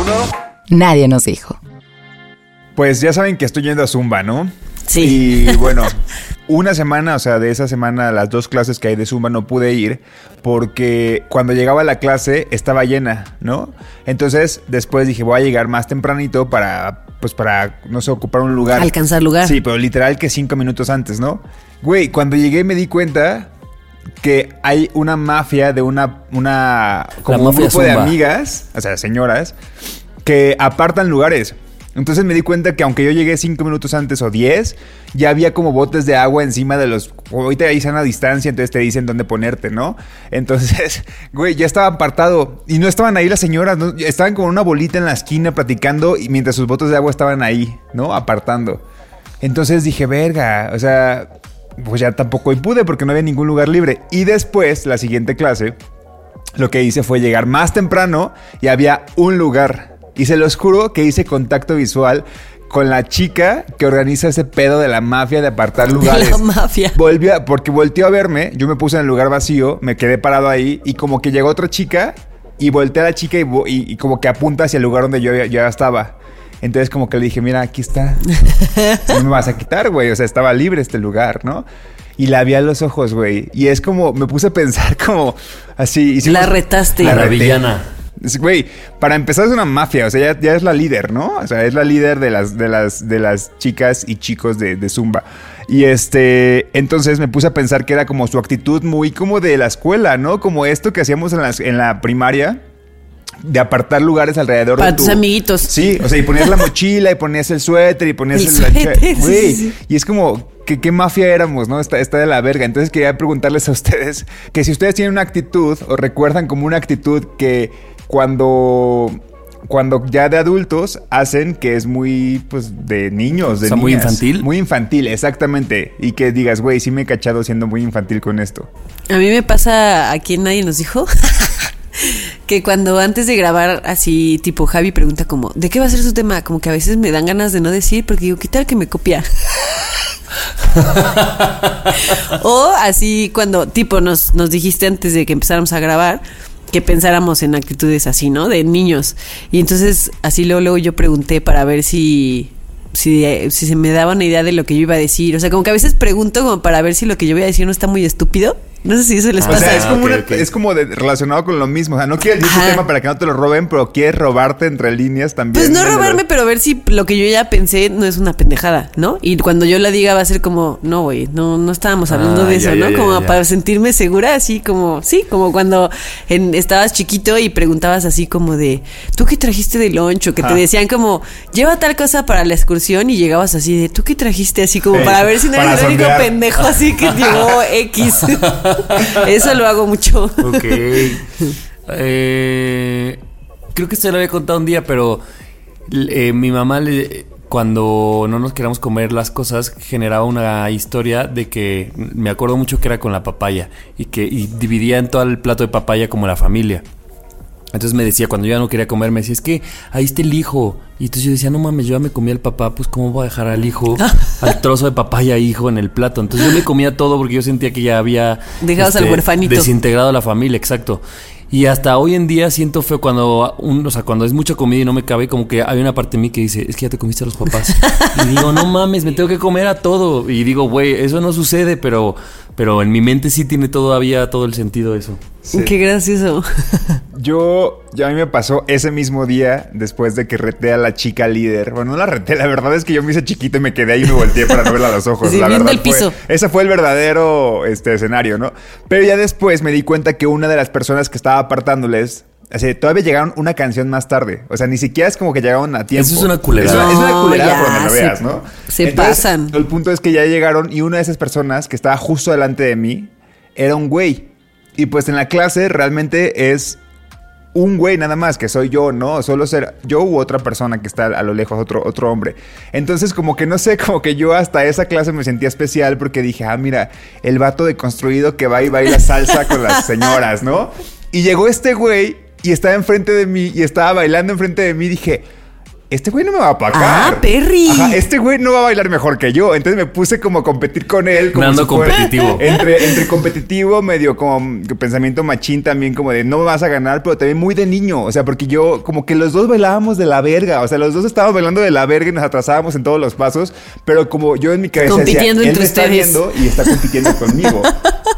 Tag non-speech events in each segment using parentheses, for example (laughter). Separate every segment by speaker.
Speaker 1: 1.
Speaker 2: Nadie nos dijo.
Speaker 3: Pues ya saben que estoy yendo a Zumba, ¿no?
Speaker 4: Sí.
Speaker 3: Y (laughs) bueno, una semana, o sea, de esa semana, las dos clases que hay de Zumba no pude ir porque cuando llegaba a la clase estaba llena, ¿no? Entonces, después dije, voy a llegar más tempranito para, pues para, no sé, ocupar un lugar.
Speaker 4: Alcanzar lugar.
Speaker 3: Sí, pero literal que cinco minutos antes, ¿no? Güey, cuando llegué me di cuenta que hay una mafia de una, una, como un grupo de amigas, o sea, señoras, que apartan lugares. Entonces me di cuenta que aunque yo llegué cinco minutos antes o 10, ya había como botes de agua encima de los... Ahorita ahí están a distancia, entonces te dicen dónde ponerte, ¿no? Entonces, (laughs) güey, ya estaba apartado. Y no estaban ahí las señoras, ¿no? estaban como una bolita en la esquina platicando y mientras sus botes de agua estaban ahí, ¿no? Apartando. Entonces dije, verga, o sea, pues ya tampoco pude porque no había ningún lugar libre. Y después, la siguiente clase, lo que hice fue llegar más temprano y había un lugar. Y se los juro que hice contacto visual con la chica que organiza ese pedo de la mafia de apartar lugares.
Speaker 4: la mafia.
Speaker 3: Volvió, porque volteó a verme, yo me puse en el lugar vacío, me quedé parado ahí y como que llegó otra chica y volteé a la chica y, vo- y- y como que apunta hacia el lugar donde yo ya estaba. Entonces como que le dije, mira, aquí está. (laughs) No me vas a quitar, güey. O sea, estaba libre este lugar, ¿no? Y la vi a los ojos, güey. Y es como, me puse a pensar (laughs) como así. hicimos-
Speaker 4: La retaste.
Speaker 5: La
Speaker 3: reté.
Speaker 5: villana.
Speaker 3: Es- Güey, para empezar es una mafia, o sea, ya, ya es la líder, ¿no? O sea, es la líder de las, de las, de las chicas y chicos de, de Zumba. Y este, entonces me puse a pensar que era como su actitud muy como de la escuela, ¿no? Como esto que hacíamos en, las- en la primaria, de apartar lugares alrededor
Speaker 4: Para
Speaker 3: de tu...
Speaker 4: tus amiguitos.
Speaker 3: Sí, o sea, y ponías la mochila y ponías el suéter y ponías
Speaker 4: El
Speaker 3: el,
Speaker 4: suéter, (laughs) sí,
Speaker 3: Güey,
Speaker 4: sí, sí.
Speaker 3: y es como, que qué mafia éramos, ¿no? Está, está de la verga. Entonces quería preguntarles a ustedes que si ustedes tienen una actitud o recuerdan como una actitud que cuando, cuando ya de adultos hacen que es muy, pues, de niños, de
Speaker 5: O sea, muy infantil.
Speaker 3: Muy infantil, exactamente. Y que digas, güey, sí me he cachado siendo muy infantil con esto.
Speaker 4: A mí me pasa, aquí nadie nos dijo, (laughs) que cuando antes de grabar así, tipo Javi pregunta como, ¿de qué va a ser su tema? Como que a veces me dan ganas de no decir porque digo, ¿qué tal que me copia? (laughs) o así cuando, tipo, nos, nos dijiste antes de que empezáramos a grabar que pensáramos en actitudes así, ¿no? De niños. Y entonces así luego, luego yo pregunté para ver si... Si, si se me daba una idea de lo que yo iba a decir. O sea, como que a veces pregunto como para ver si lo que yo voy a decir no está muy estúpido. No sé si eso les
Speaker 3: O
Speaker 4: pasa.
Speaker 3: sea, es como,
Speaker 5: ok,
Speaker 3: una-
Speaker 5: ok.
Speaker 3: es como de- relacionado con lo mismo. O sea, no quieres decir tu tema para que no te lo roben, pero quieres robarte entre líneas también.
Speaker 4: Pues no robarme, pero ver si lo que yo ya pensé no es una pendejada, ¿no? Y cuando yo la diga va a ser como, no, güey, no, no estábamos hablando
Speaker 5: Ah,
Speaker 4: de
Speaker 5: ya,
Speaker 4: eso,
Speaker 5: ya,
Speaker 4: ¿no?
Speaker 5: ya,
Speaker 4: como
Speaker 5: ya.
Speaker 4: para sentirme segura, así como, sí, como cuando en- estabas chiquito y preguntabas así como de, ¿tú qué trajiste de loncho? Que te
Speaker 3: Ah.
Speaker 4: decían como, lleva tal cosa para la excursión y llegabas así de, ¿tú qué trajiste? Así como
Speaker 3: Sí,
Speaker 4: para ver si no eres el único pendejo así que llevó X. (laughs) (laughs) eso lo hago mucho.
Speaker 5: Ok. Eh, creo que se lo había contado un día, pero eh, mi mamá le, cuando no nos queríamos comer las cosas generaba una historia de que me acuerdo mucho que era con la papaya y que dividía en todo el plato de papaya como la familia. Entonces me decía, cuando yo ya no quería comer, me decía, es que ahí está el hijo. Y entonces yo decía, no mames, yo ya me comía el papá, pues ¿cómo voy a dejar al hijo, (laughs) al trozo de papaya hijo en el plato? Entonces yo me comía todo porque yo sentía que ya había... este,
Speaker 4: Dejabas al huerfanito.
Speaker 5: Desintegrado a la familia, exacto. Y hasta hoy en día siento feo cuando, un, o sea, cuando es mucha comida y no me cabe, como que hay una parte de mí que dice, es que ya te comiste a los papás. y digo, no mames, me tengo que comer a todo. Y digo, güey, eso no sucede, pero, pero en mi mente sí tiene todavía todo el sentido eso.
Speaker 4: Qué gracioso.
Speaker 3: Yo, ya a mí me pasó ese mismo día después de que reté a la chica líder. Bueno, no la reté, la verdad es que yo me hice chiquito y me quedé ahí y me volteé para no verla a los ojos.
Speaker 4: Sí,
Speaker 3: la verdad
Speaker 4: el piso.
Speaker 3: Fue, ese fue el verdadero este, escenario, ¿no? Pero ya después me di cuenta que una de las personas que estaba apartándoles o sea, todavía llegaron una canción más tarde. O sea, ni siquiera es como que llegaron a tiempo.
Speaker 5: Eso es una culerada.
Speaker 3: Es una, es una
Speaker 4: No,
Speaker 3: culerada
Speaker 4: ya,
Speaker 3: por donde lo
Speaker 4: se-
Speaker 3: veas, ¿no?
Speaker 4: se pasan.
Speaker 3: El punto es que ya llegaron y una de esas personas que estaba justo delante de mí era un güey. Y pues en la clase realmente es un güey nada más, que soy yo, ¿no? Solo ser yo u otra persona que está a lo lejos, otro, otro hombre. Entonces, como que no sé, (laughs) como que yo hasta esa clase me sentía especial porque dije, ah, mira, el vato deconstruido que va y baila salsa con las señoras, ¿no? Y llegó este güey y estaba enfrente de mí y estaba bailando enfrente de mí. Dije, este güey no me va a apagar.
Speaker 4: Ah, Perry.
Speaker 3: Ajá, este güey no va a bailar mejor que yo. Entonces me puse como a competir con él. Como
Speaker 5: Nando
Speaker 3: fuera-
Speaker 5: competitivo.
Speaker 3: Entre, entre competitivo, medio como pensamiento machín también, como de no me vas a ganar, pero también muy de niño. O sea, porque yo, como que los dos bailábamos de la verga. O sea, los dos estábamos bailando de la verga y nos atrasábamos en todos los pasos. Pero como yo en mi cabeza
Speaker 4: Compitiendo
Speaker 3: decía, él
Speaker 4: entre
Speaker 3: me está viendo y está compitiendo conmigo.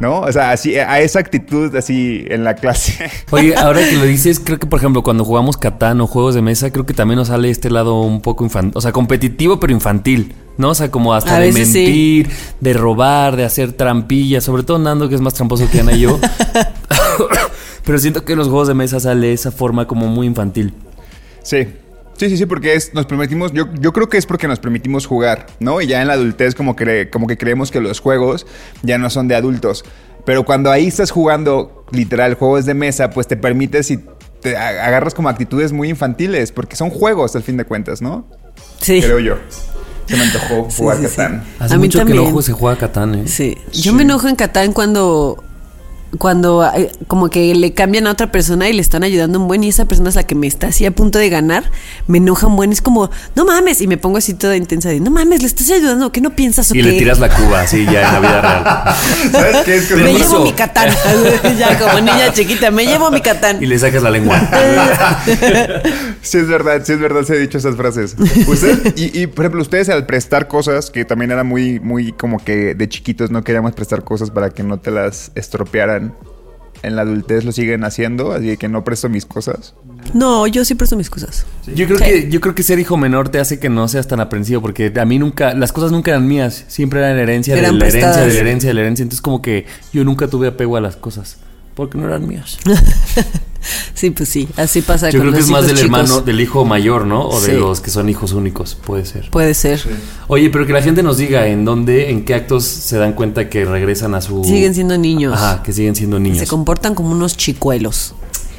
Speaker 3: ¿No? O sea, así, a esa actitud así en la clase.
Speaker 5: Oye, ahora que lo dices, creo que por ejemplo cuando jugamos Catán o juegos de mesa, creo que también nos sale este lado un poco infantil, o sea, competitivo pero infantil, ¿no? O sea, como hasta
Speaker 4: A
Speaker 5: de
Speaker 4: sí.
Speaker 5: mentir, de robar, de hacer trampillas, sobre todo Nando que es más tramposo que Ana y yo. (laughs) pero siento que en los juegos de mesa sale esa forma como muy infantil.
Speaker 3: Sí. Sí, sí, sí, porque es, nos permitimos, yo, yo creo que es porque nos permitimos jugar, ¿no? Y ya en la adultez como, cre- como que creemos que los juegos ya no son de adultos. Pero cuando ahí estás jugando literal juegos de mesa, pues te permites y te a- agarras como actitudes muy infantiles, porque son juegos al fin de cuentas, ¿no?
Speaker 4: Sí.
Speaker 3: Creo yo. Se me antojó jugar
Speaker 4: sí, sí.
Speaker 3: Catán.
Speaker 5: Hace
Speaker 4: A mí
Speaker 5: mucho que
Speaker 4: también.
Speaker 5: no se juega Catán, ¿eh?
Speaker 4: Sí. Yo me enojo en Catán cuando cuando eh, como que le cambian a otra persona y le están ayudando un buen y esa persona es la que me está así a punto de ganar, me enoja un buen, es como, no mames, y me pongo así toda intensa de, no mames, le estás ayudando, ¿qué no piensas o
Speaker 5: Y
Speaker 4: qué?
Speaker 5: le tiras la cuba así ya en la vida real. (laughs)
Speaker 3: ¿Sabes qué? Es que
Speaker 4: Me llevo mi Catán, (laughs) ya como niña chiquita, me llevo mi Catán.
Speaker 5: Y le sacas la lengua. (laughs)
Speaker 3: Sí, es verdad, sí es verdad, se he dicho esas frases. Ustedes, y, y, por ejemplo, ustedes al prestar cosas, que también era muy, muy como que de chiquitos no queríamos prestar cosas para que no te las estropearan. En la adultez lo siguen haciendo, así que no presto mis cosas.
Speaker 4: No, yo sí presto mis cosas.
Speaker 5: Yo creo
Speaker 4: Sí.
Speaker 5: que yo creo que ser hijo menor te hace que no seas tan aprensivo porque a mí nunca las cosas nunca eran mías, siempre eran herencia
Speaker 4: Eran
Speaker 5: de la herencia de la herencia de la herencia, entonces como que yo nunca tuve apego a las cosas porque no eran mías. (laughs)
Speaker 4: Sí, pues sí, así pasa
Speaker 5: Yo
Speaker 4: con
Speaker 5: creo que
Speaker 4: los
Speaker 5: es más del
Speaker 4: chicos.
Speaker 5: hermano del hijo mayor, ¿no? O de
Speaker 4: Sí.
Speaker 5: los que son hijos únicos, puede ser.
Speaker 4: Puede ser.
Speaker 5: Oye, pero que la gente nos diga en dónde, en qué actos se dan cuenta que regresan a su
Speaker 4: Siguen siendo niños.
Speaker 5: Ajá, que siguen siendo
Speaker 4: Se
Speaker 5: niños.
Speaker 4: comportan como unos chicuelos.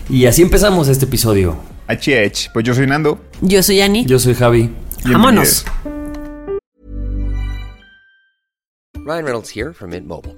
Speaker 5: Y así empezamos este episodio.
Speaker 3: HH, pues yo soy Nando.
Speaker 4: Yo soy Ani.
Speaker 5: Yo soy Javi.
Speaker 4: Vámonos.
Speaker 6: Ryan Reynolds here from Mint Mobile.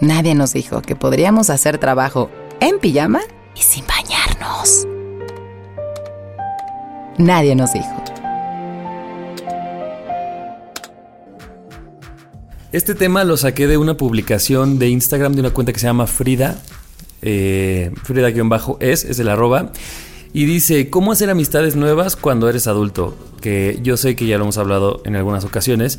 Speaker 2: Nadie nos dijo que podríamos hacer trabajo en pijama y sin bañarnos. Nadie nos dijo.
Speaker 5: Este tema lo saqué de una publicación de Instagram de una cuenta que se llama Frida. Eh, Frida-es, es el arroba. Y dice, ¿cómo hacer amistades nuevas cuando eres adulto? Que yo sé que ya lo hemos hablado en algunas ocasiones.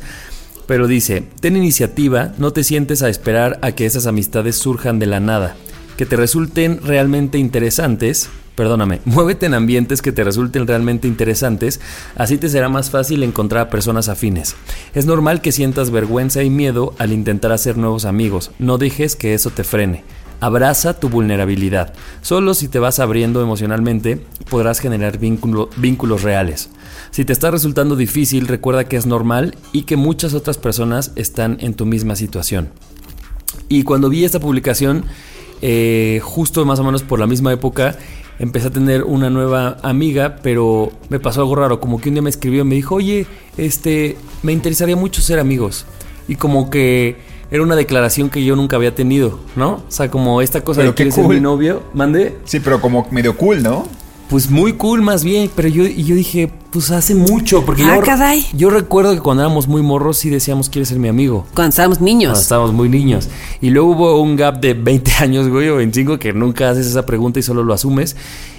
Speaker 5: Pero dice, ten iniciativa, no te sientes a esperar a que esas amistades surjan de la nada. Que te resulten realmente interesantes. Perdóname, (laughs) muévete en ambientes que te resulten realmente interesantes, así te será más fácil encontrar a personas afines. Es normal que sientas vergüenza y miedo al intentar hacer nuevos amigos, no dejes que eso te frene. Abraza tu vulnerabilidad. Solo si te vas abriendo emocionalmente podrás generar vínculo- vínculos reales. Si te está resultando difícil, recuerda que es normal y que muchas otras personas están en tu misma situación. Y cuando vi esta publicación, eh, justo más o menos por la misma época, empecé a tener una nueva amiga, pero me pasó algo raro, como que un día me escribió y me dijo, oye, este, me interesaría mucho ser amigos. Y como que era una declaración que yo nunca había tenido, ¿no? O sea, como esta cosa
Speaker 3: Pero
Speaker 5: de ser
Speaker 3: cool.
Speaker 5: mi novio, mande.
Speaker 3: Sí, pero como medio cool, ¿no?
Speaker 5: Pues muy cool más bien, pero yo, yo dije, pues hace mucho, porque
Speaker 4: Ah,
Speaker 5: yo,
Speaker 4: caray.
Speaker 5: yo recuerdo que cuando éramos muy morros sí decíamos, ¿quieres ser mi amigo?
Speaker 4: Cuando estábamos
Speaker 5: Cuando
Speaker 4: niños.
Speaker 5: estábamos muy niños. Y luego hubo un gap de 20 (laughs) años, güey, o 25, que nunca haces esa pregunta y solo lo asumes.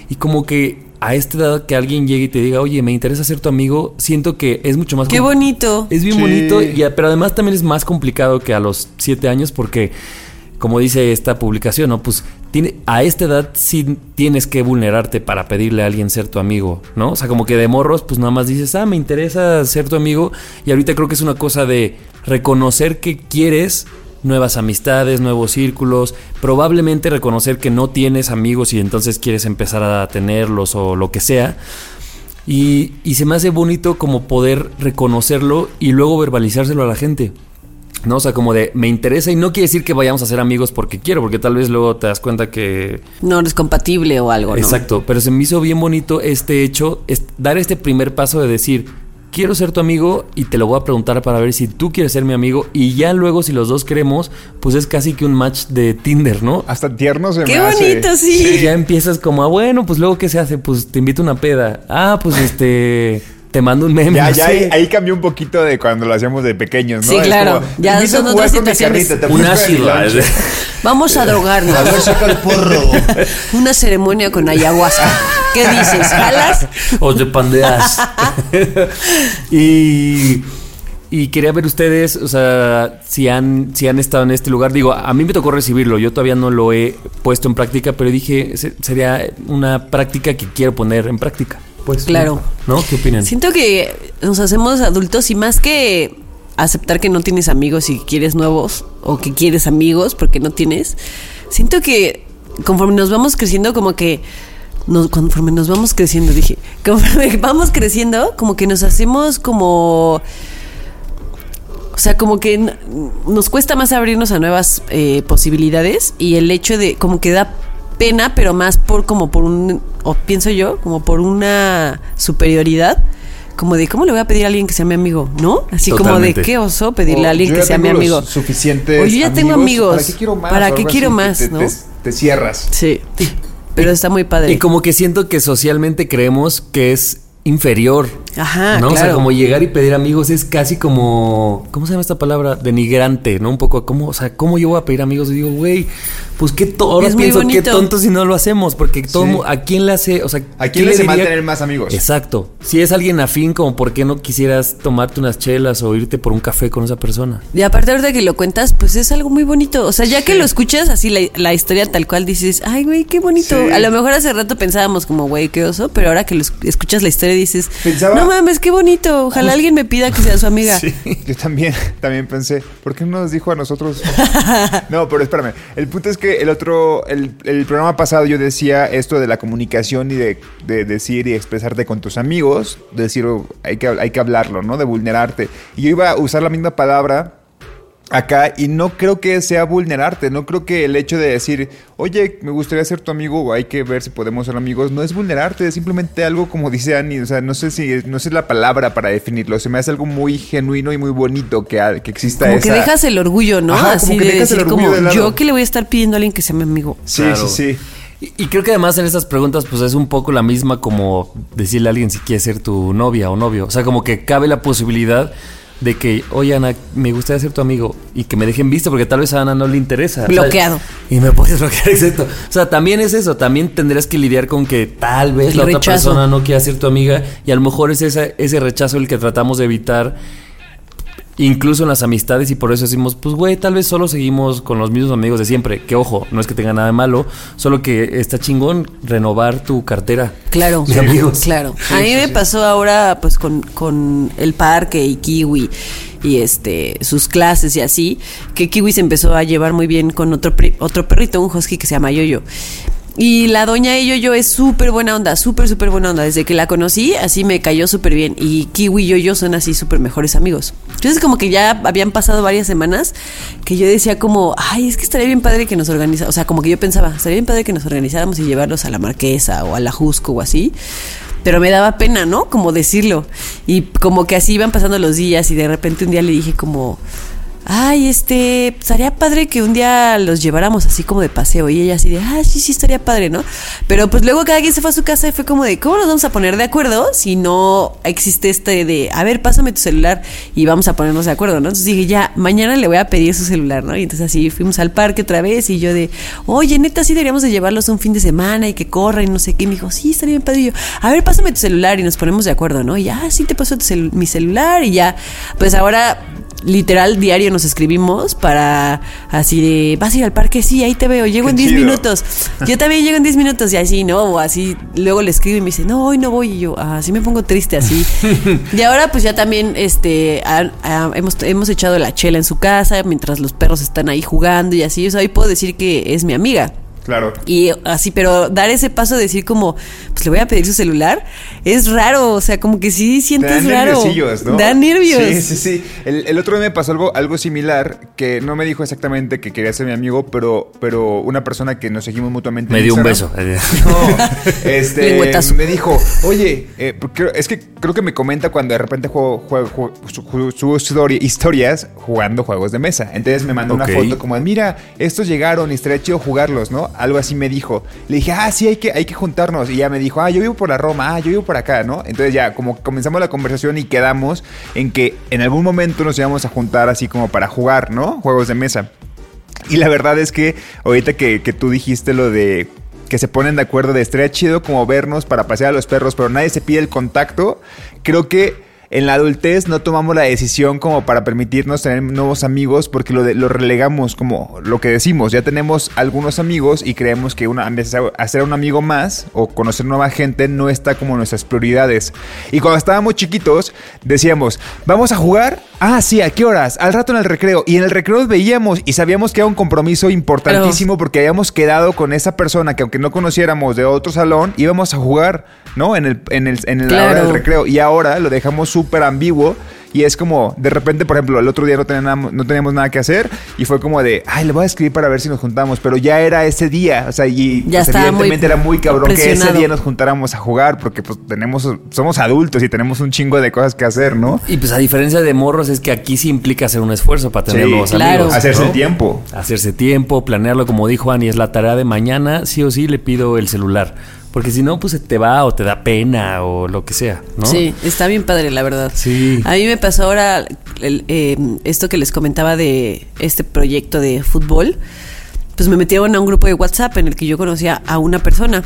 Speaker 5: Y como que a esta edad que alguien llegue y te diga, oye, me interesa ser tu amigo, siento que es mucho más...
Speaker 4: Qué bonito.
Speaker 5: Es bien
Speaker 3: Sí.
Speaker 5: bonito, y, pero además también es más complicado que a los 7 años porque, como dice esta publicación, ¿no? Pues tiene, a esta edad sí tienes que vulnerarte para pedirle a alguien ser tu amigo, ¿no? O sea, como que de morros, pues nada más dices, ah, me interesa ser tu amigo. Y ahorita creo que es una cosa de reconocer que quieres nuevas amistades, nuevos círculos, probablemente reconocer que no tienes amigos y entonces quieres empezar a tenerlos o lo que sea. Y, y se me hace bonito como poder reconocerlo y luego verbalizárselo a la gente. ¿No? O sea, como de me interesa y no quiere decir que vayamos a ser amigos porque quiero, porque tal vez luego te das cuenta que...
Speaker 4: No eres compatible o algo, ¿no?
Speaker 5: Exacto, pero se me hizo bien bonito este hecho, es dar este primer paso de decir, quiero ser tu amigo y te lo voy a preguntar para ver si tú quieres ser mi amigo y ya luego si los dos queremos, pues es casi que un match de Tinder, ¿no?
Speaker 3: Hasta tierno se
Speaker 4: Qué
Speaker 3: me hace.
Speaker 4: bonito, sí.
Speaker 5: Y ya empiezas como, ah, bueno, pues luego ¿qué se hace? Pues te invito a una peda. Ah, pues este, te mando un meme.
Speaker 3: Ya,
Speaker 5: no
Speaker 3: ya ahí, ahí cambió un poquito de cuando lo hacíamos de pequeños, ¿no?
Speaker 4: Sí,
Speaker 3: Es
Speaker 4: claro.
Speaker 3: como,
Speaker 4: Ya
Speaker 3: "Te invito
Speaker 4: son otras situaciones.
Speaker 5: Un ácido.
Speaker 3: lonche".
Speaker 4: Vamos a drogarnos.
Speaker 7: A ver, saca el porro. (laughs)
Speaker 4: Una ceremonia con ayahuasca. ¿Qué dices? ¿Jalas?
Speaker 5: o te pandeas. (laughs) y, y quería ver ustedes, o sea, si han, si han estado en este lugar. Digo, a mí me tocó recibirlo, yo todavía no lo he puesto en práctica, pero dije, se- sería una práctica que quiero poner en práctica. Pues,
Speaker 4: Claro.
Speaker 5: ¿No? ¿Qué opinan?
Speaker 4: Siento que nos hacemos adultos y más que aceptar que no tienes amigos y que quieres nuevos o que quieres amigos porque no tienes, siento que conforme nos vamos creciendo como que nos- conforme nos vamos creciendo, dije, (laughs) conforme vamos creciendo, como que nos hacemos como o sea, como que nos cuesta más abrirnos a nuevas eh, posibilidades y el hecho de como que da pena, pero más por como por un, o pienso yo, como por una superioridad, como de cómo le voy a pedir a alguien que sea mi amigo, ¿no? Así como de qué oso pedirle
Speaker 3: O,
Speaker 4: a alguien que sea mi amigo.
Speaker 3: Suficientes
Speaker 4: O yo ya tengo amigos.
Speaker 3: ¿Para qué quiero más?
Speaker 4: ¿Para qué quiero más,
Speaker 3: te,
Speaker 4: no?
Speaker 3: te- te cierras.
Speaker 4: Sí. Pero está muy padre.
Speaker 5: Y como que siento que socialmente creemos que es inferior.
Speaker 4: Ajá,
Speaker 5: ¿no? O sea,
Speaker 4: claro.
Speaker 5: como llegar y pedir amigos es casi como. ¿Cómo se llama esta palabra? Denigrante, ¿no? Un poco como, o sea, ¿cómo yo voy a pedir amigos? Y digo, güey, pues qué ahora pienso qué tonto si no lo hacemos, porque todo
Speaker 3: Sí.
Speaker 5: ¿a quién le hace? O sea,
Speaker 3: ¿A quién le
Speaker 5: le
Speaker 3: hace mal tener más amigos?
Speaker 5: Exacto. Si es alguien afín, como por qué no quisieras tomarte unas chelas o irte por un café con esa persona.
Speaker 4: Y aparte ahorita que lo cuentas, pues es algo muy bonito. O sea, ya que lo escuchas así la, la historia tal cual dices, ay, güey, qué bonito.
Speaker 3: Sí.
Speaker 4: A lo mejor hace rato pensábamos como, güey, qué oso, pero ahora que lo es- escuchas la historia dices,
Speaker 3: Pensaba-
Speaker 4: no mames, qué bonito. Ojalá alguien me pida que sea su amiga. (laughs)
Speaker 3: Yo también, (laughs) también pensé, ¿por qué no nos dijo a nosotros? (laughs) no, pero espérame. El punto es que el otro, el, el programa pasado yo decía esto de la comunicación y de, de decir y expresarte con tus amigos, decir, oh, hay que, hay que hablarlo, ¿no? De vulnerarte. Y yo iba a usar la misma palabra acá y no creo que sea vulnerarte, no creo que el hecho de decir, oye, me gustaría ser tu amigo o hay que ver si podemos ser amigos, no es vulnerarte, es simplemente algo como dice Annie, o sea, no sé si, no sé la palabra para definirlo, se me hace algo muy genuino y muy bonito que, que exista
Speaker 4: Como
Speaker 3: esa...
Speaker 4: que dejas el orgullo, ¿no?
Speaker 3: Ajá, como
Speaker 4: Así
Speaker 3: que
Speaker 4: de
Speaker 3: dejas el
Speaker 4: decir
Speaker 3: orgullo
Speaker 4: como,
Speaker 3: de lado.
Speaker 4: yo que le voy a estar pidiendo a alguien que sea mi amigo.
Speaker 3: Sí,
Speaker 5: Claro.
Speaker 3: sí, sí.
Speaker 5: Y, y creo que además en estas preguntas, pues es un poco la misma como decirle a alguien si quiere ser tu novia o novio. O sea, como que cabe la posibilidad de que, oye Ana, me gustaría ser tu amigo y que me dejen visto porque tal vez a Ana no le interesa.
Speaker 4: Bloqueado.
Speaker 5: y me puedes bloquear, (laughs) exacto. O sea, también es eso, también tendrás que lidiar con que tal vez
Speaker 4: El
Speaker 5: la otra persona no quiera ser tu amiga y a lo mejor es esa- ese rechazo el que tratamos de evitar. Incluso en las amistades y por eso decimos, pues güey, tal vez solo seguimos con los mismos amigos de siempre. Que ojo, no es que tenga nada de malo, solo que está chingón renovar tu cartera.
Speaker 4: Claro,
Speaker 5: De amigos.
Speaker 4: claro. a mí me pasó ahora pues con, con el parque y Kiwi y este sus clases y así, que Kiwi se empezó a llevar muy bien con otro pri- otro perrito, un husky que se llama Yoyo. Y la doña Yoyo es súper buena onda, súper, súper buena onda. Desde que la conocí, así me cayó súper bien. Y Kiwi y Yoyo son así súper mejores amigos. Entonces como que ya habían pasado varias semanas que yo decía como, ay, es que estaría bien padre que nos organizáramos. O sea, como que yo pensaba, estaría bien padre que nos organizáramos y llevarlos a la Marquesa o a la Jusco o así. Pero me daba pena, ¿no? Como decirlo. Y como que así iban pasando los días y de repente un día le dije como, ay, este, estaría padre que un día los lleváramos así como de paseo. Y ella así de, ah, sí, sí, estaría padre, ¿no? Pero pues luego cada quien se fue a su casa y fue como de, ¿cómo nos vamos a poner de acuerdo si no existe este de, a ver, pásame tu celular y vamos a ponernos de acuerdo, ¿no? Entonces dije, ya, mañana le voy a pedir su celular, ¿no? Y entonces así fuimos al parque otra vez y yo de, oye, neta, sí deberíamos de llevarlos un fin de semana y que corra y no sé qué. Y me dijo, sí, estaría bien padre. Y yo, a ver, pásame tu celular y nos ponemos de acuerdo, ¿no? Y ya, sí te paso tu mi celular y ya, pues ahora literal diario nos escribimos para así de vas a ir al parque sí ahí te veo llego
Speaker 3: Qué
Speaker 4: en 10
Speaker 3: chido.
Speaker 4: minutos. (laughs) Yo también llego en 10 minutos y así no o así luego le escribo y me dice no hoy no voy y yo así me pongo triste así (laughs) y ahora pues ya también este hemos, hemos echado la chela en su casa mientras los perros están ahí jugando y así. O sea, hoy puedo decir que es mi amiga
Speaker 3: Claro.
Speaker 4: y así, pero dar ese paso de decir como, pues le voy a pedir su celular, es raro, o sea, como que sí
Speaker 3: Te
Speaker 4: sientes
Speaker 3: dan
Speaker 4: raro.
Speaker 3: ¿no?
Speaker 4: Da nervios.
Speaker 3: Sí, sí, sí. El, el otro día me pasó algo, algo similar que no me dijo exactamente que quería ser mi amigo, pero, pero una persona que nos seguimos mutuamente.
Speaker 5: Me dio un beso. (laughs)
Speaker 3: No, este, me dijo, oye, eh, porque es que creo que me comenta cuando de repente juego, juego- juego- su- historias jugando juegos de mesa. Entonces me mandó una foto como, mira, estos llegaron y estaría chido jugarlos, ¿no? Algo así me dijo. Le dije, ah, sí, hay que, hay que juntarnos. Y ya me dijo, ah, yo vivo por la Roma, ah, yo vivo por acá, ¿no? Entonces ya como comenzamos la conversación y quedamos en que en algún momento nos íbamos a juntar así como para jugar, ¿no? Juegos de mesa. Y la verdad es que ahorita que, que tú dijiste lo de que se ponen de acuerdo de estaría chido como vernos para pasear a los perros, pero nadie se pide el contacto, creo que en la adultez no tomamos la decisión como para permitirnos tener nuevos amigos porque lo, de- lo relegamos como lo que decimos, ya tenemos algunos amigos y creemos que una, hacer un amigo más o conocer nueva gente no está como nuestras prioridades. Y cuando estábamos chiquitos decíamos, vamos a jugar, ah sí, ¿a qué horas? Al rato en el recreo. Y en el recreo veíamos y sabíamos que era un compromiso importantísimo porque habíamos quedado con esa persona que aunque no conociéramos de otro salón, íbamos a jugar, ¿no? En el, en el, en la hora
Speaker 4: Claro.
Speaker 3: del recreo. Y ahora lo dejamos súper ambiguo. Y es como, de repente, por ejemplo, el otro día no teníamos, no teníamos nada que hacer y fue como de, ay, le voy a escribir para ver si nos juntamos, pero ya era ese día, o sea, y
Speaker 4: Ya
Speaker 3: pues,
Speaker 4: muy
Speaker 3: evidentemente era muy cabrón que ese día nos juntáramos a jugar porque pues tenemos, somos adultos y tenemos un chingo de cosas que hacer, ¿no?
Speaker 5: Y pues a diferencia de morros es que aquí sí implica hacer un esfuerzo para tener
Speaker 3: Sí,
Speaker 5: nuevos
Speaker 4: claro.
Speaker 5: amigos.
Speaker 3: Hacerse
Speaker 5: ¿no?
Speaker 3: el tiempo.
Speaker 5: Hacerse tiempo, planearlo como dijo Ani, es la tarea de mañana, sí o sí le pido el celular. Porque si no, pues se te va o te da pena o lo que sea, ¿no?
Speaker 4: Sí, está bien padre, la verdad.
Speaker 5: Sí.
Speaker 4: A mí me pasó ahora el, eh, esto que les comentaba de este proyecto de fútbol. Pues me metieron a un grupo de WhatsApp en el que yo conocía a una persona.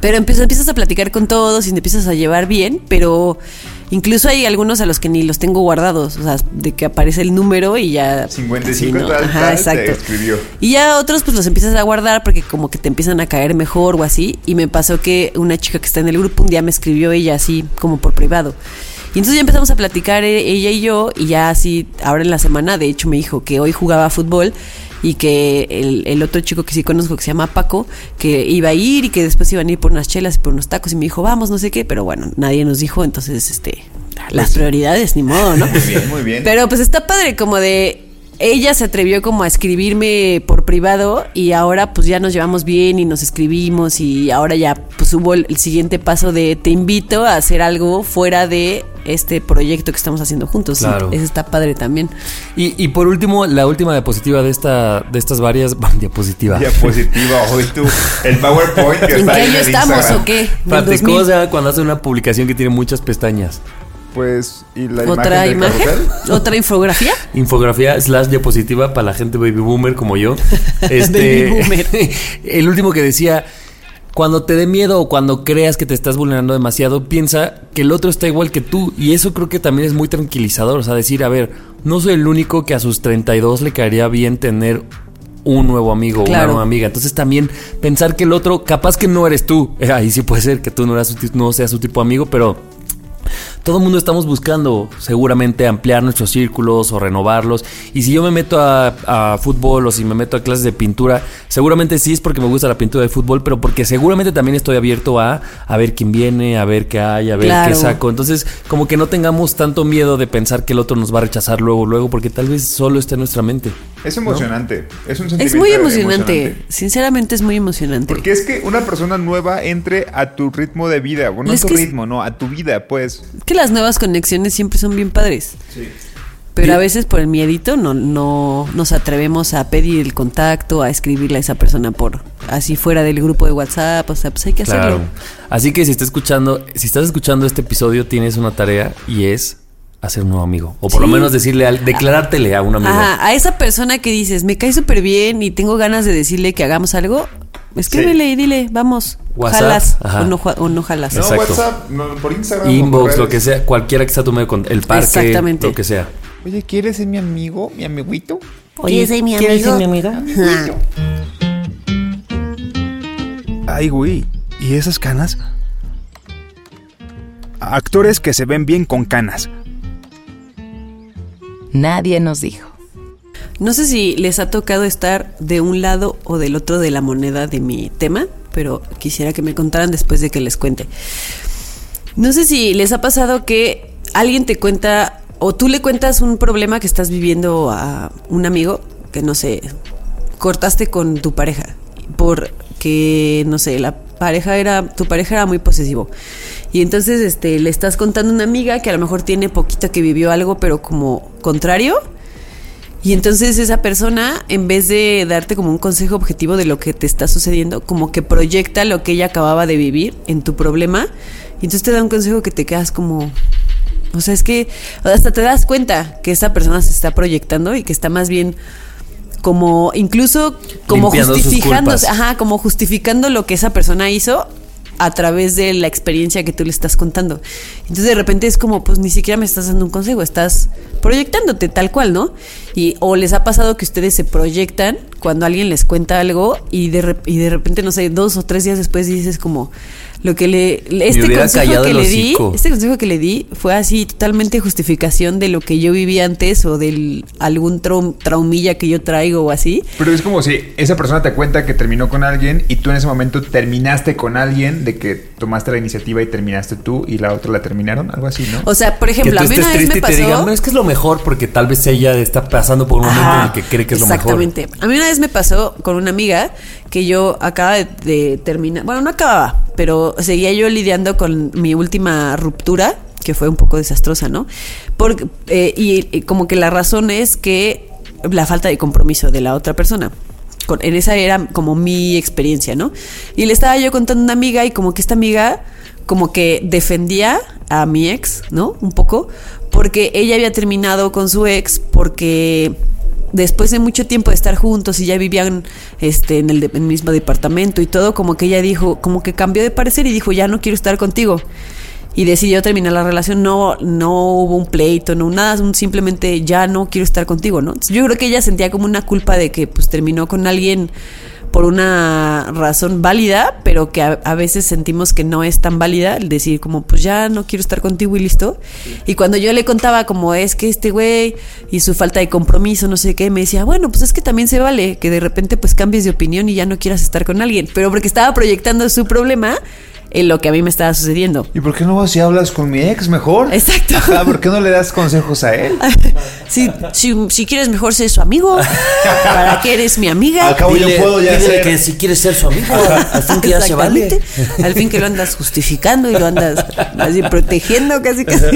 Speaker 4: Pero empiezas, empiezas a platicar con todos y te empiezas a llevar bien, pero incluso hay algunos a los que ni los tengo guardados, o sea, de que aparece el número y ya...
Speaker 3: 55
Speaker 4: así, ¿no?
Speaker 3: tal,
Speaker 4: Ajá,
Speaker 3: tal,
Speaker 4: exacto.
Speaker 3: te escribió.
Speaker 4: Y ya otros pues los empiezas a guardar porque como que te empiezan a caer mejor o así. Y me pasó que una chica que está en el grupo un día me escribió ella así como por privado. Y entonces ya empezamos a platicar eh, ella y yo y ya así, ahora en la semana de hecho me dijo que hoy jugaba fútbol y que el, el otro chico que sí conozco que se llama Paco, que iba a ir y que después iban a ir por unas chelas y por unos tacos y me dijo, vamos, no sé qué, pero bueno, nadie nos dijo, entonces este, las prioridades, ni modo, ¿no?
Speaker 3: Muy bien, muy bien.
Speaker 4: Pero pues está padre como de ella se atrevió como a escribirme por privado y ahora pues ya nos llevamos bien y nos escribimos y ahora ya pues hubo el, el siguiente paso de te invito a hacer algo fuera de este proyecto que estamos haciendo juntos.
Speaker 5: Claro.
Speaker 4: Eso está padre también.
Speaker 5: Y, y por último, la última diapositiva de esta, de estas varias (laughs) diapositiva.
Speaker 3: Diapositiva, hoy tú, el PowerPoint que
Speaker 4: ¿En
Speaker 3: está
Speaker 4: qué año estamos
Speaker 3: Instagram.
Speaker 4: o qué? ¿Del
Speaker 5: Espérate,
Speaker 4: 2000?
Speaker 5: ¿cómo se llama cuando hace una publicación que tiene muchas pestañas?
Speaker 3: Pues, ¿y la
Speaker 4: ¿Otra
Speaker 3: imagen? (laughs)
Speaker 4: ¿Otra infografía?
Speaker 5: Infografía slash diapositiva para la gente baby boomer como yo. (laughs) Este,
Speaker 4: Baby boomer. (laughs)
Speaker 5: el último que decía, cuando te dé miedo o cuando creas que te estás vulnerando demasiado, piensa que el otro está igual que tú. Y eso creo que también es muy tranquilizador. O sea, decir, a ver, no soy el único que a sus 32 le caería bien tener un nuevo amigo o una
Speaker 4: Claro.
Speaker 5: nueva amiga. Entonces también pensar que el otro, capaz que no eres tú. Eh, Ahí sí puede ser que tú no, eras no seas su tipo de amigo, pero todo el mundo estamos buscando seguramente ampliar nuestros círculos o renovarlos. Y si yo me meto a, a fútbol o si me meto a clases de pintura, seguramente sí es porque me gusta la pintura de fútbol, pero porque seguramente también estoy abierto a, a ver quién viene, a ver qué hay, a ver
Speaker 4: Claro.
Speaker 5: qué saco. Entonces, como que no tengamos tanto miedo de pensar que el otro nos va a rechazar luego, luego, porque tal vez solo está en nuestra mente.
Speaker 3: Es emocionante. Es un
Speaker 4: Es
Speaker 3: sentimiento
Speaker 4: muy emocionante. Sinceramente es muy emocionante.
Speaker 3: Porque es que una persona nueva entre a tu ritmo de vida. Bueno, no a
Speaker 4: Es
Speaker 3: tu
Speaker 4: es-
Speaker 3: ritmo, no, a tu vida, pues.
Speaker 4: Que las nuevas conexiones siempre son bien padres. Pero Pero a veces por el miedito no, no nos atrevemos a pedir el contacto, a escribirle a esa persona por así fuera del grupo de WhatsApp. O sea, pues hay que hacerlo.
Speaker 5: Claro. Así que si estás escuchando, si estás escuchando este episodio, tienes una tarea y es hacer un nuevo amigo. O por lo
Speaker 4: Sí.
Speaker 5: menos decirle, al, declarártele a un amigo.
Speaker 4: Ajá, a esa persona que dices, me cae súper bien y tengo ganas de decirle que hagamos algo, escríbele y dile, vamos,
Speaker 5: WhatsApp,
Speaker 4: jalas
Speaker 5: ajá.
Speaker 4: o no, o no jalas.
Speaker 3: No,
Speaker 5: Exacto.
Speaker 3: WhatsApp, no, por Instagram. o
Speaker 5: Inbox,
Speaker 3: por
Speaker 5: lo que sea, cualquiera que sea tu medio con el parque,
Speaker 4: Exactamente.
Speaker 5: lo que sea.
Speaker 3: Oye, ¿quieres ser mi amigo? ¿Mi amiguito?
Speaker 4: Oye, soy mi amigo.
Speaker 3: Ay, güey. ¿Y esas canas? Actores que se ven bien con canas.
Speaker 2: Nadie nos dijo.
Speaker 4: No sé si les ha tocado estar de un lado o del otro de la moneda de mi tema, pero quisiera que me contaran después de que les cuente. No sé si les ha pasado que alguien te cuenta o tú le cuentas un problema que estás viviendo a un amigo que no sé, cortaste con tu pareja porque no sé, la pareja era tu pareja era muy posesivo. Y entonces este le estás contando a una amiga que a lo mejor tiene poquito que vivió algo pero como contrario y entonces esa persona, en vez de darte como un consejo objetivo de lo que te está sucediendo, como que proyecta lo que ella acababa de vivir en tu problema, y entonces te da un consejo que te quedas como... O sea, es que hasta te das cuenta que esa persona se está proyectando y que está más bien como incluso como
Speaker 5: culpas.
Speaker 4: ajá, como justificando lo que esa persona hizo a través de la experiencia que tú le estás contando. Entonces de repente es como, pues ni siquiera me estás dando un consejo, estás proyectándote tal cual, ¿no? Y o les ha pasado que ustedes se proyectan cuando alguien les cuenta algo y de, rep- y de repente, no sé, dos o tres días después dices como lo que le... Este consejo que le di, este consejo que le di fue así totalmente justificación de lo que yo viví antes o de algún trau- traumilla que yo traigo o así.
Speaker 3: Pero es como si esa persona te cuenta que terminó con alguien y tú en ese momento terminaste con alguien de que tomaste la iniciativa y terminaste tú y la otra la terminaron, algo así, ¿no?
Speaker 4: O sea, por
Speaker 5: Que
Speaker 4: ejemplo,
Speaker 5: tú
Speaker 4: a mí
Speaker 5: estés
Speaker 4: una vez me
Speaker 5: y te
Speaker 4: pasó...
Speaker 5: digan, no, es que es lo mejor porque tal vez ella está pasando por un momento en el que cree que es lo mejor.
Speaker 4: Exactamente. A mí una vez me pasó con una amiga que yo acaba de, de terminar, bueno, no acababa, pero seguía yo lidiando con mi última ruptura, que fue un poco desastrosa, ¿no? Porque, eh, y, y como que la razón es que la falta de compromiso de la otra persona. Con- en esa era como mi experiencia, ¿no? Y le estaba yo contando a una amiga y como que esta amiga como que defendía a mi ex, ¿no? Un poco, porque ella había terminado con su ex porque después de mucho tiempo de estar juntos y ya vivían este en el, mismo departamento y todo, como que ella dijo, como que cambió de parecer y dijo, ya no quiero estar contigo. Y decidió terminar la relación, no, no hubo un pleito, no nada, simplemente ya no quiero estar contigo, ¿no? Yo creo que ella sentía como una culpa de que pues terminó con alguien por una razón válida, pero que a, veces sentimos que no es tan válida, el decir como pues ya no quiero estar contigo y listo. Y cuando yo le contaba como es que este güey y su falta de compromiso, no sé qué, me decía, bueno, pues es que también se vale que de repente pues cambies de opinión y ya no quieras estar con alguien, pero porque estaba proyectando su problema en lo que a mí me estaba sucediendo.
Speaker 3: ¿Y por qué no vas y hablas con mi ex mejor?
Speaker 4: Exacto.
Speaker 3: Ajá, ¿por qué no le das consejos a él? (laughs)
Speaker 4: Si, si, si quieres mejor ser su amigo, ¿para qué eres mi amiga?
Speaker 3: Al cabo yo puedo ya
Speaker 5: dile
Speaker 3: ser-
Speaker 5: que si quieres ser su amigo, al fin que ya se vale.
Speaker 4: Al fin que lo andas justificando y lo andas así protegiendo casi casi.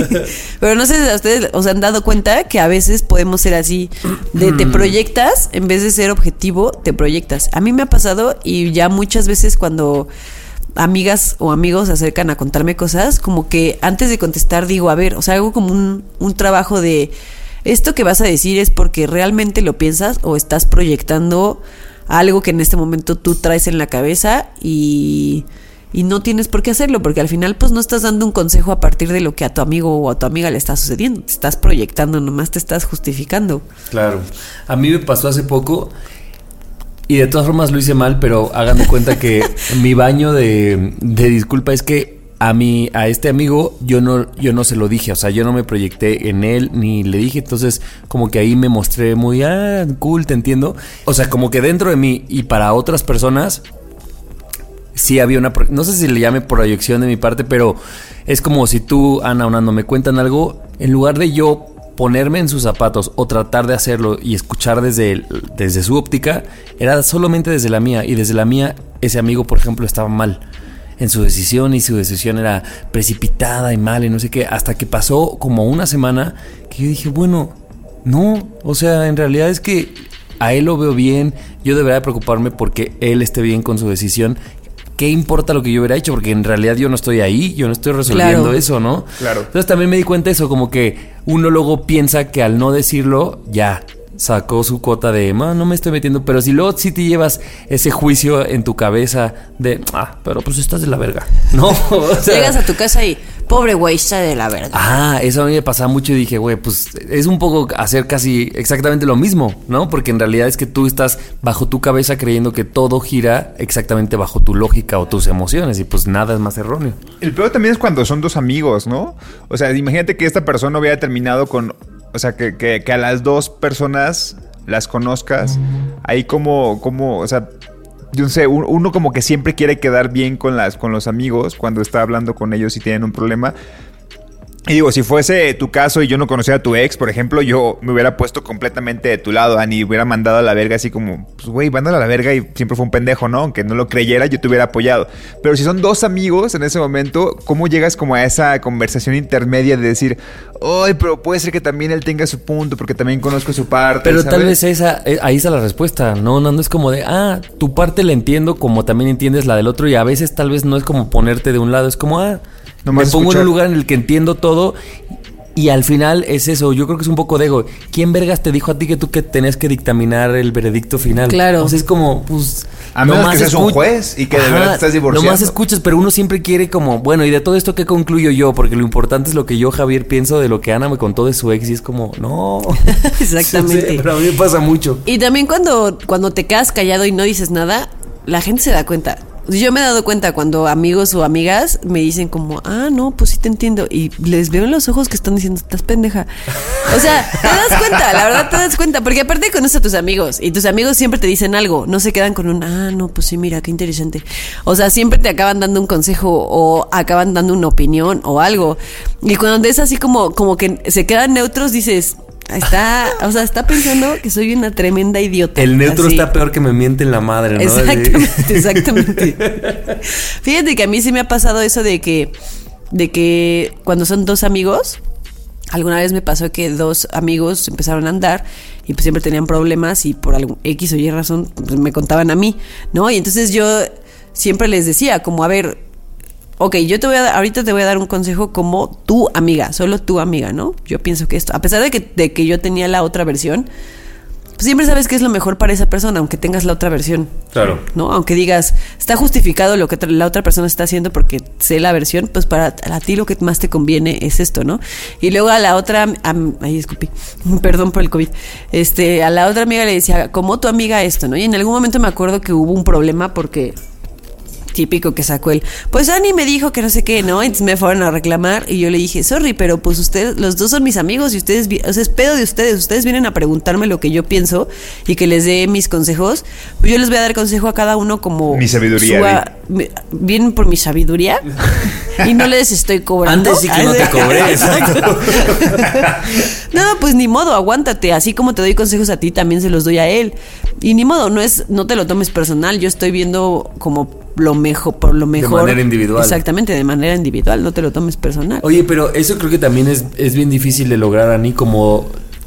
Speaker 4: Pero no sé si a ustedes os han dado cuenta que a veces podemos ser así, de
Speaker 5: Mm.
Speaker 4: te proyectas, en vez de ser objetivo, te proyectas. A mí me ha pasado y ya muchas veces cuando amigas o amigos se acercan a contarme cosas, como que antes de contestar digo, a ver, o sea, hago como un, un trabajo de esto que vas a decir es porque realmente lo piensas o estás proyectando algo que en este momento tú traes en la cabeza y, y no tienes por qué hacerlo, porque al final pues no estás dando un consejo a partir de lo que a tu amigo o a tu amiga le está sucediendo, te estás proyectando, nomás te estás justificando.
Speaker 5: Claro. A mí me pasó hace poco y de todas formas lo hice mal, pero hagan de cuenta que (laughs) mi baño de, de disculpa es que a mi, a este amigo yo no, yo no se lo dije, o sea, yo no me proyecté en él ni le dije, entonces como que ahí me mostré muy, ah, cool, te entiendo. O sea, como que dentro de mí y para otras personas sí había una, no sé si le llame proyección de mi parte, pero es como si tú, Ana, Onando, me cuentan algo, en lugar de yo ponerme en sus zapatos o tratar de hacerlo y escuchar desde, desde su óptica, era solamente desde la mía. Y desde la mía, ese amigo, por ejemplo, estaba mal en su decisión y su decisión era precipitada y mal y no sé qué. Hasta que pasó como una semana que yo dije, bueno, No, o sea, en realidad es que a él lo veo bien, yo debería preocuparme porque él esté bien con su decisión. ¿Qué importa lo que yo hubiera hecho? Porque en realidad yo no estoy ahí, yo no estoy resolviendo
Speaker 4: Claro.
Speaker 5: eso, ¿no?
Speaker 3: Claro.
Speaker 5: Entonces también me di cuenta de eso, como que uno luego piensa que al no decirlo, ya sacó su cuota de, "Ma, no me estoy metiendo, pero si luego sí te llevas ese juicio en tu cabeza de, ah, pero pues estás de la verga, (laughs) ¿no? (laughs) O sea,
Speaker 4: Llegas a tu casa y, pobre güey, está de la verdad.
Speaker 5: Ah, eso a mí me pasaba mucho y dije, güey, pues es un poco hacer casi exactamente lo mismo, ¿no? Porque en realidad es que tú estás bajo tu cabeza creyendo que todo gira exactamente bajo tu lógica o tus emociones y pues nada es más erróneo.
Speaker 3: El peor también es cuando son dos amigos, ¿no? O sea, imagínate que esta persona hubiera terminado con. O sea, que, que- que a las dos personas las conozcas. Ahí como, como, o sea, yo sé, un- uno como que siempre quiere quedar bien con, las, con los amigos cuando está hablando con ellos y tienen un problema. Y digo, si fuese tu caso y yo no conocía a tu ex, por ejemplo, yo me hubiera puesto completamente de tu lado, Ani, hubiera mandado a la verga así como, pues güey, mándalo a la verga y siempre fue un pendejo, ¿no? Aunque no lo creyera, yo te hubiera apoyado. Pero si son dos amigos en ese momento, ¿cómo llegas como a esa conversación intermedia de decir, ay, pero puede ser que también él tenga su punto, porque también conozco su parte?
Speaker 5: Pero tal vez esa, eh, ahí está la respuesta, ¿no? No, no es como de, ah, tu parte la entiendo como también entiendes la del otro y a veces tal vez no es como ponerte de un lado, es como, ah,
Speaker 3: Nomás
Speaker 5: me pongo en un lugar en el que entiendo todo y al final es eso, yo creo que es un poco de ego. ¿Quién vergas te dijo a ti que tú que tenías que dictaminar el veredicto final?
Speaker 4: Claro.
Speaker 5: Sea, es como, pues...
Speaker 3: A menos
Speaker 5: nomás
Speaker 3: que seas un juez y que de verdad te estás divorciando.
Speaker 5: Nomás escuchas, pero uno siempre quiere como, bueno, ¿y de todo esto qué concluyo yo? Porque lo importante es lo que yo, Javier, pienso de lo que Ana me contó de su ex y es como, no. (laughs)
Speaker 4: Exactamente.
Speaker 5: Sí, pero a mí me pasa mucho.
Speaker 4: Y también cuando, cuando te quedas callado y no dices nada, la gente se da cuenta. Yo me he dado cuenta cuando amigos o amigas me dicen como, ah, no, pues sí te entiendo. Y les veo en los ojos que están diciendo, estás pendeja. O sea, te das cuenta, la verdad te das cuenta. Porque aparte conoces a tus amigos y tus amigos siempre te dicen algo. No se quedan con un, ah, no, pues sí, mira, qué interesante. O sea, siempre te acaban dando un consejo o acaban dando una opinión o algo. Y cuando es así como, como que se quedan neutros, dices, está, o sea, está pensando que soy una tremenda idiota.
Speaker 5: El neutro
Speaker 4: Así.
Speaker 5: está peor que me miente en la madre, ¿no?
Speaker 4: Exactamente, (laughs) exactamente. Fíjate que a mí sí me ha pasado eso de que, de que cuando son dos amigos, alguna vez me pasó que dos amigos empezaron a andar y pues siempre tenían problemas y por algún X o Y razón pues, me contaban a mí, ¿no? Y entonces yo siempre les decía como, a ver, ok, yo te voy a ahorita te voy a dar un consejo como tu amiga, solo tu amiga, ¿no? Yo pienso que esto, a pesar de que, de que yo tenía la otra versión, pues siempre sabes que es lo mejor para esa persona, aunque tengas la otra versión.
Speaker 5: Claro.
Speaker 4: ¿No? Aunque digas, está justificado lo que la otra persona está haciendo porque sé la versión, pues para a ti lo que más te conviene es esto, ¿no? Y luego a la otra, am- ay, escupí, (laughs) perdón por el COVID, este, a la otra amiga le decía, como tu amiga esto, ¿no? Y en algún momento me acuerdo que hubo un problema porque típico que sacó él. Pues Ani me dijo que no sé qué, ¿no? Entonces me fueron a reclamar y yo le dije, sorry, pero pues ustedes, los dos son mis amigos y ustedes, o sea, es pedo de ustedes. Ustedes vienen a preguntarme lo que yo pienso y que les dé mis consejos. Pues yo les voy a dar consejo a cada uno como.
Speaker 3: Mi sabiduría,
Speaker 4: su Vienen por mi sabiduría y no les estoy cobrando.
Speaker 5: Antes sí que no te cobré. (laughs)
Speaker 4: Exacto. No, pues ni modo, aguántate. Así como te doy consejos a ti, también se los doy a él. Y ni modo, no es, no te lo tomes personal. Yo estoy viendo como lo mejor, por lo mejor.
Speaker 5: manera individual.
Speaker 4: Exactamente, de manera individual. No te lo tomes personal.
Speaker 5: Oye, pero eso creo que también es, es bien difícil de lograr, Ani, como...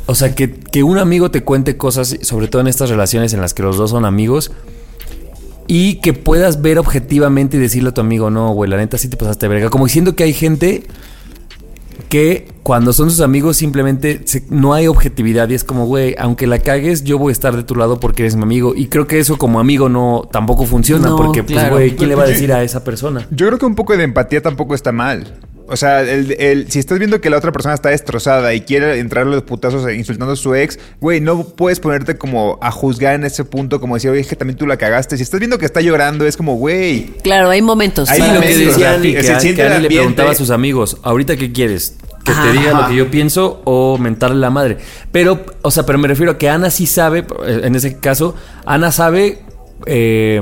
Speaker 5: O sea, que, que un amigo te cuente cosas, sobre todo en estas relaciones en las que los dos son amigos, y que puedas ver objetivamente y decirle a tu amigo, no, güey, la neta sí te pasaste de verga. Como diciendo que hay gente que cuando son sus amigos simplemente se- no hay objetividad y es como, güey, aunque la cagues, yo voy a estar de tu lado porque eres mi amigo. Y creo que eso como amigo no tampoco funciona
Speaker 4: No,
Speaker 5: porque, pues, güey, ¿quién le va a decir a esa persona?
Speaker 3: Yo creo que un poco de empatía tampoco está mal. O sea, el, el- si estás viendo que la otra persona está destrozada y quiere entrarle los putazos e insultando a su ex, güey, no puedes ponerte como a juzgar en ese punto, como decir, oye, es que también tú la cagaste. Si estás viendo que está llorando, es como, güey.
Speaker 4: Claro, hay momentos.
Speaker 3: Hay
Speaker 5: lo que
Speaker 3: momentos,
Speaker 5: decía
Speaker 3: o sea, se siente
Speaker 5: que le preguntaba a sus amigos, ¿ahorita qué quieres? ¿Que te diga lo que yo pienso o mentarle la madre? Pero, o sea, pero me refiero a que Ana sí sabe, en ese caso, Ana sabe, eh,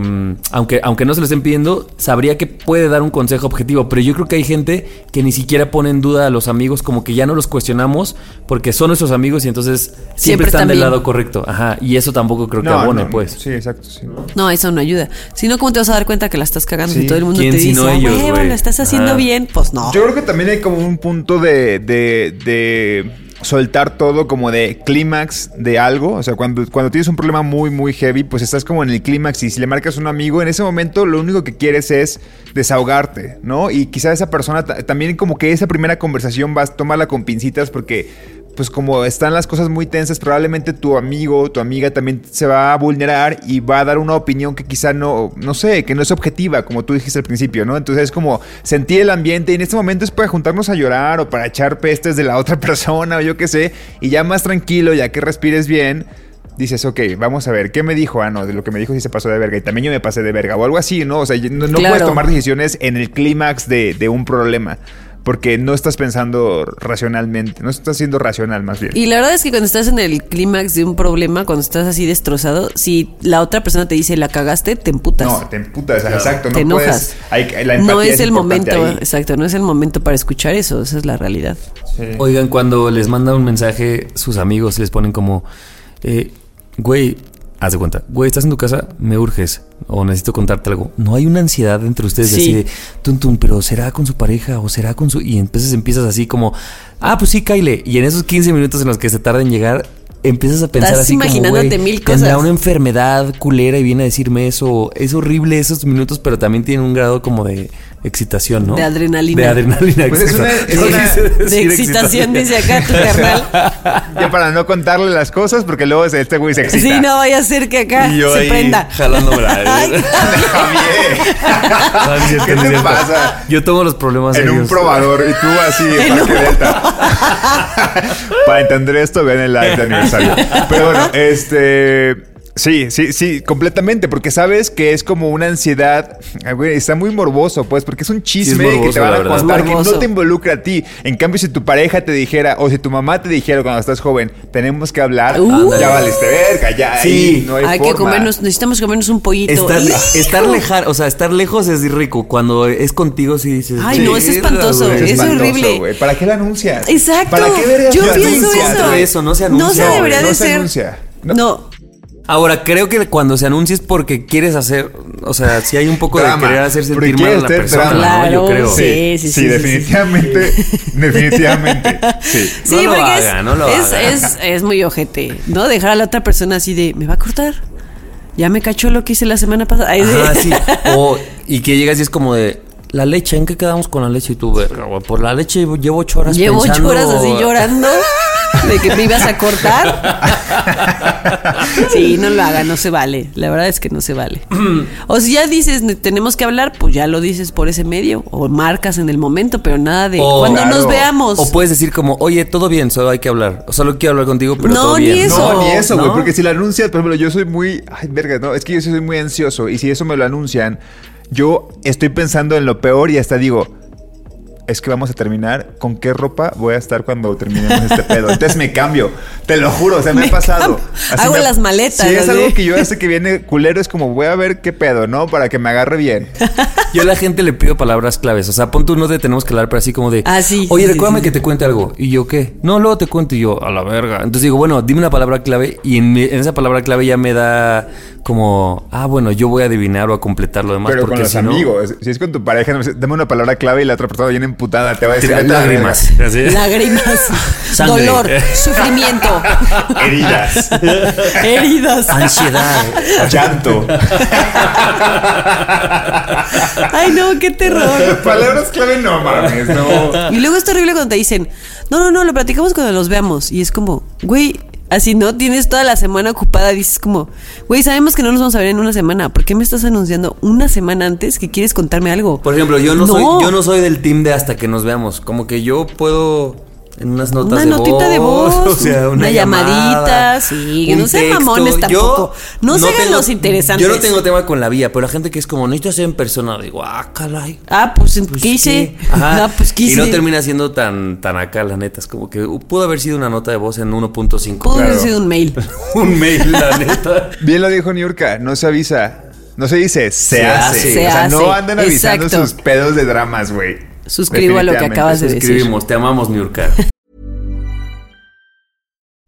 Speaker 5: aunque, aunque no se lo estén pidiendo, sabría que puede dar un consejo objetivo. Pero yo creo que hay gente que ni siquiera pone en duda a los amigos, como que ya no los cuestionamos porque son nuestros amigos y entonces siempre,
Speaker 4: Siempre
Speaker 5: están del lado correcto. Ajá, y eso tampoco creo que
Speaker 3: No,
Speaker 5: abone,
Speaker 3: no,
Speaker 5: pues.
Speaker 3: Sí, exacto. sí.
Speaker 4: No, eso no ayuda. Si no, ¿cómo te vas a dar cuenta que la estás cagando?
Speaker 3: Sí.
Speaker 4: Si todo el mundo
Speaker 5: ¿Quién
Speaker 4: te dice,
Speaker 5: no
Speaker 4: "Ah,
Speaker 5: ellos,
Speaker 4: huevo,
Speaker 5: güey?"
Speaker 4: lo estás haciendo
Speaker 5: Ajá.
Speaker 4: bien, pues no.
Speaker 3: Yo creo que también hay como un punto de, de, de soltar todo como de clímax de algo. O sea, cuando, cuando tienes un problema muy, muy heavy, pues estás como en el clímax y si le marcas a un amigo, en ese momento lo único que quieres es desahogarte, ¿no? Y quizá esa persona ta- también como que esa primera conversación vas a tomarla con pincitas porque pues como están las cosas muy tensas, probablemente tu amigo, tu amiga también se va a vulnerar y va a dar una opinión que quizá no, no sé, que no es objetiva, como tú dijiste al principio, ¿no? Entonces es como sentir el ambiente y en este momento es para juntarnos a llorar o para echar pestes de la otra (laughs) persona o yo qué sé, y ya más tranquilo, ya que respires bien. Dices, ok, vamos a ver, ¿qué me dijo? Ah, no, de lo que me dijo sí se pasó de verga y también yo me pasé de verga o algo así, ¿no? O sea, no, no
Speaker 4: Claro.
Speaker 3: puedes tomar decisiones en el clímax de, de un problema porque no estás pensando racionalmente, no estás siendo racional más bien.
Speaker 4: Y la verdad es que cuando estás en el clímax de un problema, cuando estás así destrozado, si la otra persona te dice la cagaste, te emputas.
Speaker 3: No, te emputas, exacto,
Speaker 4: te
Speaker 3: no
Speaker 4: enojas.
Speaker 3: puedes. hay- la
Speaker 4: no es el momento,
Speaker 3: ahí.
Speaker 4: exacto, no es el momento para escuchar eso, esa es la realidad.
Speaker 5: Oigan, cuando les mandan un mensaje, sus amigos les ponen como, eh, güey, haz de cuenta, güey, estás en tu casa, me urges o necesito contarte algo. No hay una ansiedad entre ustedes de
Speaker 4: Sí.
Speaker 5: así de, tum, tum, pero será con su pareja o será con su... Y entonces empiezas así como, ah, pues sí, Kyle. Y en esos 15 minutos en los que se tarda en llegar, empiezas a pensar
Speaker 4: Estás
Speaker 5: así como,
Speaker 4: imaginándote
Speaker 5: güey,
Speaker 4: mil
Speaker 5: tendrá
Speaker 4: cosas.
Speaker 5: una enfermedad culera y viene a decirme eso. Es horrible esos minutos, pero también tiene un grado como de excitación, ¿no?
Speaker 4: De adrenalina.
Speaker 5: De adrenalina,
Speaker 3: Pues es
Speaker 5: exacto.
Speaker 3: una- es
Speaker 5: No
Speaker 3: una-
Speaker 5: quise
Speaker 4: De excitación, dice acá tu carnal. (laughs)
Speaker 3: Ya para no contarle las cosas, porque luego se- este güey se excita.
Speaker 4: Sí, no vaya a ser que acá
Speaker 5: Y yo
Speaker 4: se
Speaker 5: ahí
Speaker 4: prenda.
Speaker 5: jalándome la- (laughs)
Speaker 4: Ay.
Speaker 3: Javier, (laughs) ¿qué te pasa?
Speaker 5: Yo tomo los problemas
Speaker 3: En un probador y tú así en Parque Delta. Para entender esto, vean el live de aniversario. Pero bueno, este. Sí, sí, sí, completamente, porque sabes que es como una ansiedad, güey, está muy morboso, pues, porque es un chisme que
Speaker 5: morboso,
Speaker 3: te van a contar que no te involucra a ti. En cambio, si tu pareja te dijera, o si tu mamá te dijera cuando estás joven, tenemos que hablar,
Speaker 4: Uh.
Speaker 3: ya valiste verga, ya
Speaker 5: Sí.
Speaker 3: ahí no hay,
Speaker 4: Hay que
Speaker 3: forma.
Speaker 4: comernos, necesitamos comernos un pollito.
Speaker 5: Estar, estar lejos, o sea, estar lejos es rico. Cuando es contigo, sí dices.
Speaker 4: Ay, no, es
Speaker 5: "Verga,
Speaker 4: espantoso,
Speaker 5: güey".
Speaker 4: es
Speaker 3: espantoso,
Speaker 4: horrible.
Speaker 3: ¿Para qué lo anuncias?
Speaker 4: Exacto.
Speaker 3: ¿Para qué
Speaker 4: Yo pienso
Speaker 3: anuncias?
Speaker 4: eso.
Speaker 5: Eso, no se
Speaker 4: No
Speaker 5: anuncia,
Speaker 4: se debería
Speaker 3: no
Speaker 4: de
Speaker 3: se
Speaker 4: ser.
Speaker 3: anuncia. No.
Speaker 4: No.
Speaker 5: Ahora, creo que cuando se anuncia es porque quieres hacer. O sea, si hay un poco
Speaker 3: Drama.
Speaker 5: de querer hacer sentir mal a
Speaker 3: quieres
Speaker 5: la persona,
Speaker 3: drama.
Speaker 5: ¿no? Yo
Speaker 4: Claro,
Speaker 5: creo.
Speaker 4: sí.
Speaker 3: Sí,
Speaker 4: sí, sí,
Speaker 3: definitivamente. (laughs) definitivamente. Sí.
Speaker 4: Sí,
Speaker 5: No lo
Speaker 4: porque
Speaker 5: haga,
Speaker 4: es,
Speaker 5: no lo
Speaker 4: es,
Speaker 5: haga.
Speaker 4: es- es muy ojete, ¿no? Dejar a la otra persona así de, ¿me va a cortar? Ya me cachó lo que hice la semana pasada. Ay,
Speaker 5: Ajá, sí. (laughs) O, y que llegas y es como de. La leche, ¿en qué quedamos con la leche? Y tú, verga, güey, por la leche llevo ocho horas
Speaker 4: Llevo ocho
Speaker 5: pensando-
Speaker 4: horas así llorando (laughs) de que me ibas a cortar. Sí, no lo haga, no se vale. La verdad es que no se vale. O si ya dices, "Ne- tenemos que hablar, pues ya lo dices por ese medio. O marcas en el momento, pero nada de cuando
Speaker 3: Claro.
Speaker 4: nos veamos.
Speaker 5: O puedes decir como, oye, todo bien, solo hay que hablar. O solo quiero hablar contigo, pero
Speaker 4: No,
Speaker 5: todo
Speaker 4: ni
Speaker 5: bien.
Speaker 4: eso.
Speaker 3: No, ni eso, güey.
Speaker 5: ¿No?
Speaker 3: Porque si lo anuncias, por ejemplo, yo soy muy. Ay, verga, no. Es que yo soy muy ansioso. Y si eso me lo anuncian, yo estoy pensando en lo peor y hasta digo. Es que vamos a terminar. ¿Con qué ropa voy a estar cuando terminemos este (laughs) pedo? Entonces me cambio. Te lo juro, o sea, me,
Speaker 4: Me
Speaker 3: ha pasado.
Speaker 4: Hago
Speaker 3: me
Speaker 4: las maletas,
Speaker 3: Si es algo que yo hace que viene culero, es como voy a ver qué pedo, ¿no? Para que me agarre bien.
Speaker 5: Yo a la gente le pido palabras claves. O sea, pon tú no te tenemos que hablar, pero así como de.
Speaker 4: Ah, sí,
Speaker 5: Oye,
Speaker 4: sí,
Speaker 5: recuérdame
Speaker 4: sí,
Speaker 5: que
Speaker 4: sí.
Speaker 5: te cuente algo. Y yo, ¿qué? No, luego te cuento. Y yo, a la verga. Entonces digo, bueno, dime una palabra clave. Y en, mi- en esa palabra clave ya me da como, ah, bueno, yo voy a adivinar o a completar lo demás.
Speaker 3: Pero
Speaker 5: porque
Speaker 3: con los
Speaker 5: si no-
Speaker 3: amigos. Si es con tu pareja, dame una palabra clave y la otra persona viene emputada. Te va a decir
Speaker 5: Tira
Speaker 3: "Vete a la
Speaker 5: lágrimas.
Speaker 3: verga".
Speaker 5: Así.
Speaker 4: Lágrimas, (laughs)
Speaker 5: Sangre.
Speaker 4: dolor, (laughs) sufrimiento,
Speaker 3: Heridas. (laughs)
Speaker 4: heridas.
Speaker 5: Ansiedad.
Speaker 3: Llanto.
Speaker 4: Ay, no, qué terror.
Speaker 3: Palabras clave no mames, no.
Speaker 4: Y luego es terrible cuando te dicen, no, no, no, lo platicamos cuando los veamos. Y es como, güey, así no, tienes toda la semana ocupada. Dices como, güey, sabemos que no nos vamos a ver en una semana. ¿Por qué me estás anunciando una semana antes que quieres contarme algo?
Speaker 5: Por ejemplo, yo no, Soy, yo no soy del team de hasta que nos veamos. Como que yo puedo en unas notas
Speaker 4: Una
Speaker 5: de
Speaker 4: notita de voz, (laughs)
Speaker 5: o sea, una,
Speaker 4: una llamadita,
Speaker 5: llamada,
Speaker 4: sí, que no sean mamones tampoco. No se hagan los interesantes.
Speaker 5: Yo no tengo tema con la vía, pero la gente que es como, necesito hacer en persona, digo, ah, caray.
Speaker 4: Ah, pues,
Speaker 5: pues. Ajá. (laughs)
Speaker 4: Ah, pues, ¿qué
Speaker 5: y no termina siendo tan, tan acá, la neta. Es como que pudo haber sido una nota de voz en 1.5.
Speaker 4: Pudo haber
Speaker 5: Claro.
Speaker 4: sido un mail. (laughs)
Speaker 5: un mail, la neta.
Speaker 3: Bien lo dijo Niurka, no se avisa. No se dice, se,
Speaker 5: Se
Speaker 3: hace.
Speaker 5: hace.
Speaker 4: Se
Speaker 3: o sea,
Speaker 4: hace.
Speaker 3: no andan avisando
Speaker 4: Exacto.
Speaker 3: sus pedos de dramas, güey.
Speaker 4: Suscribo a lo que acabas de decir.
Speaker 5: Te amamos, Niurka. (laughs)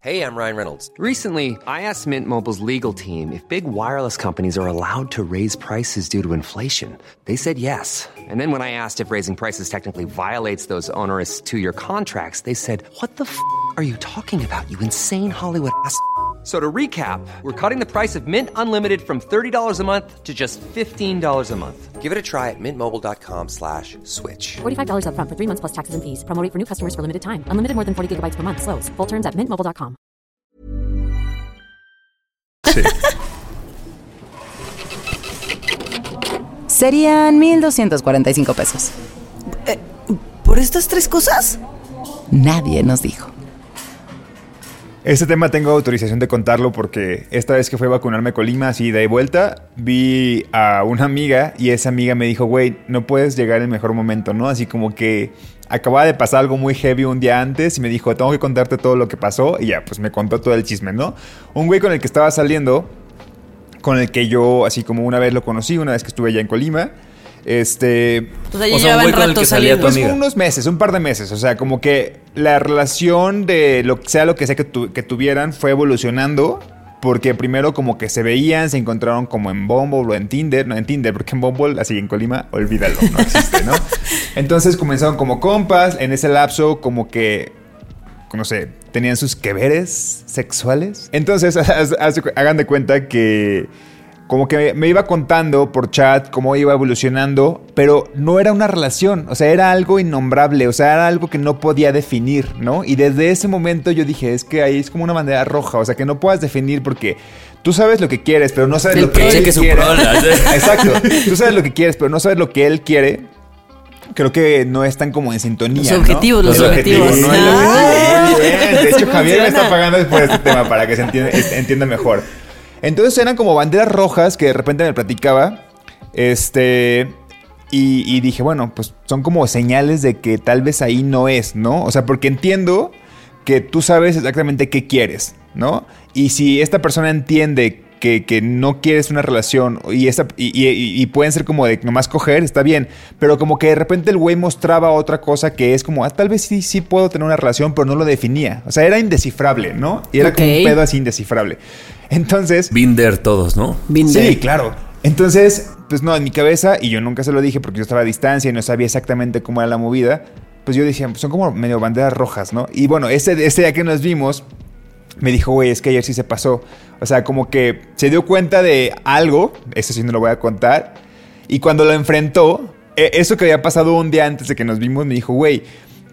Speaker 6: Hey, I'm Ryan Reynolds. Recently, I asked Mint Mobile's legal team if big wireless companies are allowed to raise prices due to inflation. They said yes. And then when I asked if raising prices technically violates those onerous two year contracts, they said, What the f are you talking about, you insane Hollywood ass? F- So to recap, we're cutting the price of Mint Unlimited from $30 a month to just $15 a month. Give it a try at mintmobile.com slash switch.
Speaker 8: $45 upfront for three months plus taxes and fees. Promo rate for new customers for limited time. Unlimited more than 40 gigabytes per month. Slows. Full terms at mintmobile.com.
Speaker 3: Sí. (laughs)
Speaker 2: Serían 1,245 pesos.
Speaker 4: Eh, ¿Por estas tres cosas?
Speaker 2: Nadie nos dijo.
Speaker 3: Este tema tengo autorización de contarlo porque esta vez que fue a vacunarme a Colima, así de vuelta, vi a una amiga y esa amiga me dijo, güey, no puedes llegar en el mejor momento, ¿no? Así como que acababa de pasar algo muy heavy un día antes y me dijo, tengo que contarte todo lo que pasó y ya, pues me contó todo el chisme, ¿no? Un güey con el que estaba saliendo, con el que yo así como una vez lo conocí, una vez que estuve allá en Colima, este...
Speaker 4: O sea, ya
Speaker 5: O sea, un
Speaker 4: llevaban rato
Speaker 5: que
Speaker 4: saliendo.
Speaker 5: tu
Speaker 3: Pues unos meses, un par de meses. O sea, como que la relación de lo sea lo que sea que, tu- que tuvieran fue evolucionando. Porque primero como que se veían, se encontraron como en Bumble o en Tinder. No, en Tinder, porque en Bumble, así en Colima, olvídalo, no existe, ¿no? (laughs) Entonces comenzaron como compas. En ese lapso como que, no sé, tenían sus que veres sexuales. Entonces, (laughs) hagan de cuenta que como que me iba contando por chat cómo iba evolucionando, pero no era una relación, o sea, era algo innombrable, o sea, era algo que no podía definir, ¿no? Y desde ese momento yo dije, es que ahí es como una bandera roja, o sea, que no puedas definir porque tú sabes lo que quieres, pero no sabes
Speaker 4: El
Speaker 3: lo que él
Speaker 5: su
Speaker 3: quiere.
Speaker 5: pro, ¿no? (laughs)
Speaker 3: Exacto, tú sabes lo que quieres, pero no sabes lo que él quiere. Creo que no están como en sintonía.
Speaker 4: Los
Speaker 3: ¿no?
Speaker 4: objetivos, los objetivos.
Speaker 3: no el
Speaker 4: Ah,
Speaker 3: objetivo. Muy bien. De hecho, Javier me está pagando por este tema para que se entienda, este, entienda mejor. Entonces eran como banderas rojas que de repente me platicaba. Este. Y, y dije, bueno, pues son como señales de que tal vez ahí no es, ¿no? O sea, porque entiendo que tú sabes exactamente qué quieres, ¿no? Y si esta persona entiende que, que no quieres una relación y, esta, y, y- y pueden ser como de nomás coger, está bien, pero como que de repente el güey mostraba otra cosa que es como, ah, tal vez sí, sí puedo tener una relación, pero no lo definía. O sea, era indescifrable, ¿no? Y era como un pedo así indescifrable. Entonces...
Speaker 5: Binder todos, ¿no?
Speaker 4: Binder.
Speaker 3: Sí, claro. Entonces, pues no, en mi cabeza, y yo nunca se lo dije porque yo estaba a distancia y no sabía exactamente cómo era la movida, pues yo decía, pues son como medio banderas rojas, ¿no? Y bueno, ese, ese día que nos vimos, me dijo, güey, es que ayer sí se pasó. O sea, como que se dio cuenta de algo, eso sí no lo voy a contar, y cuando lo enfrentó, e- eso que había pasado un día antes de que nos vimos, me dijo, güey,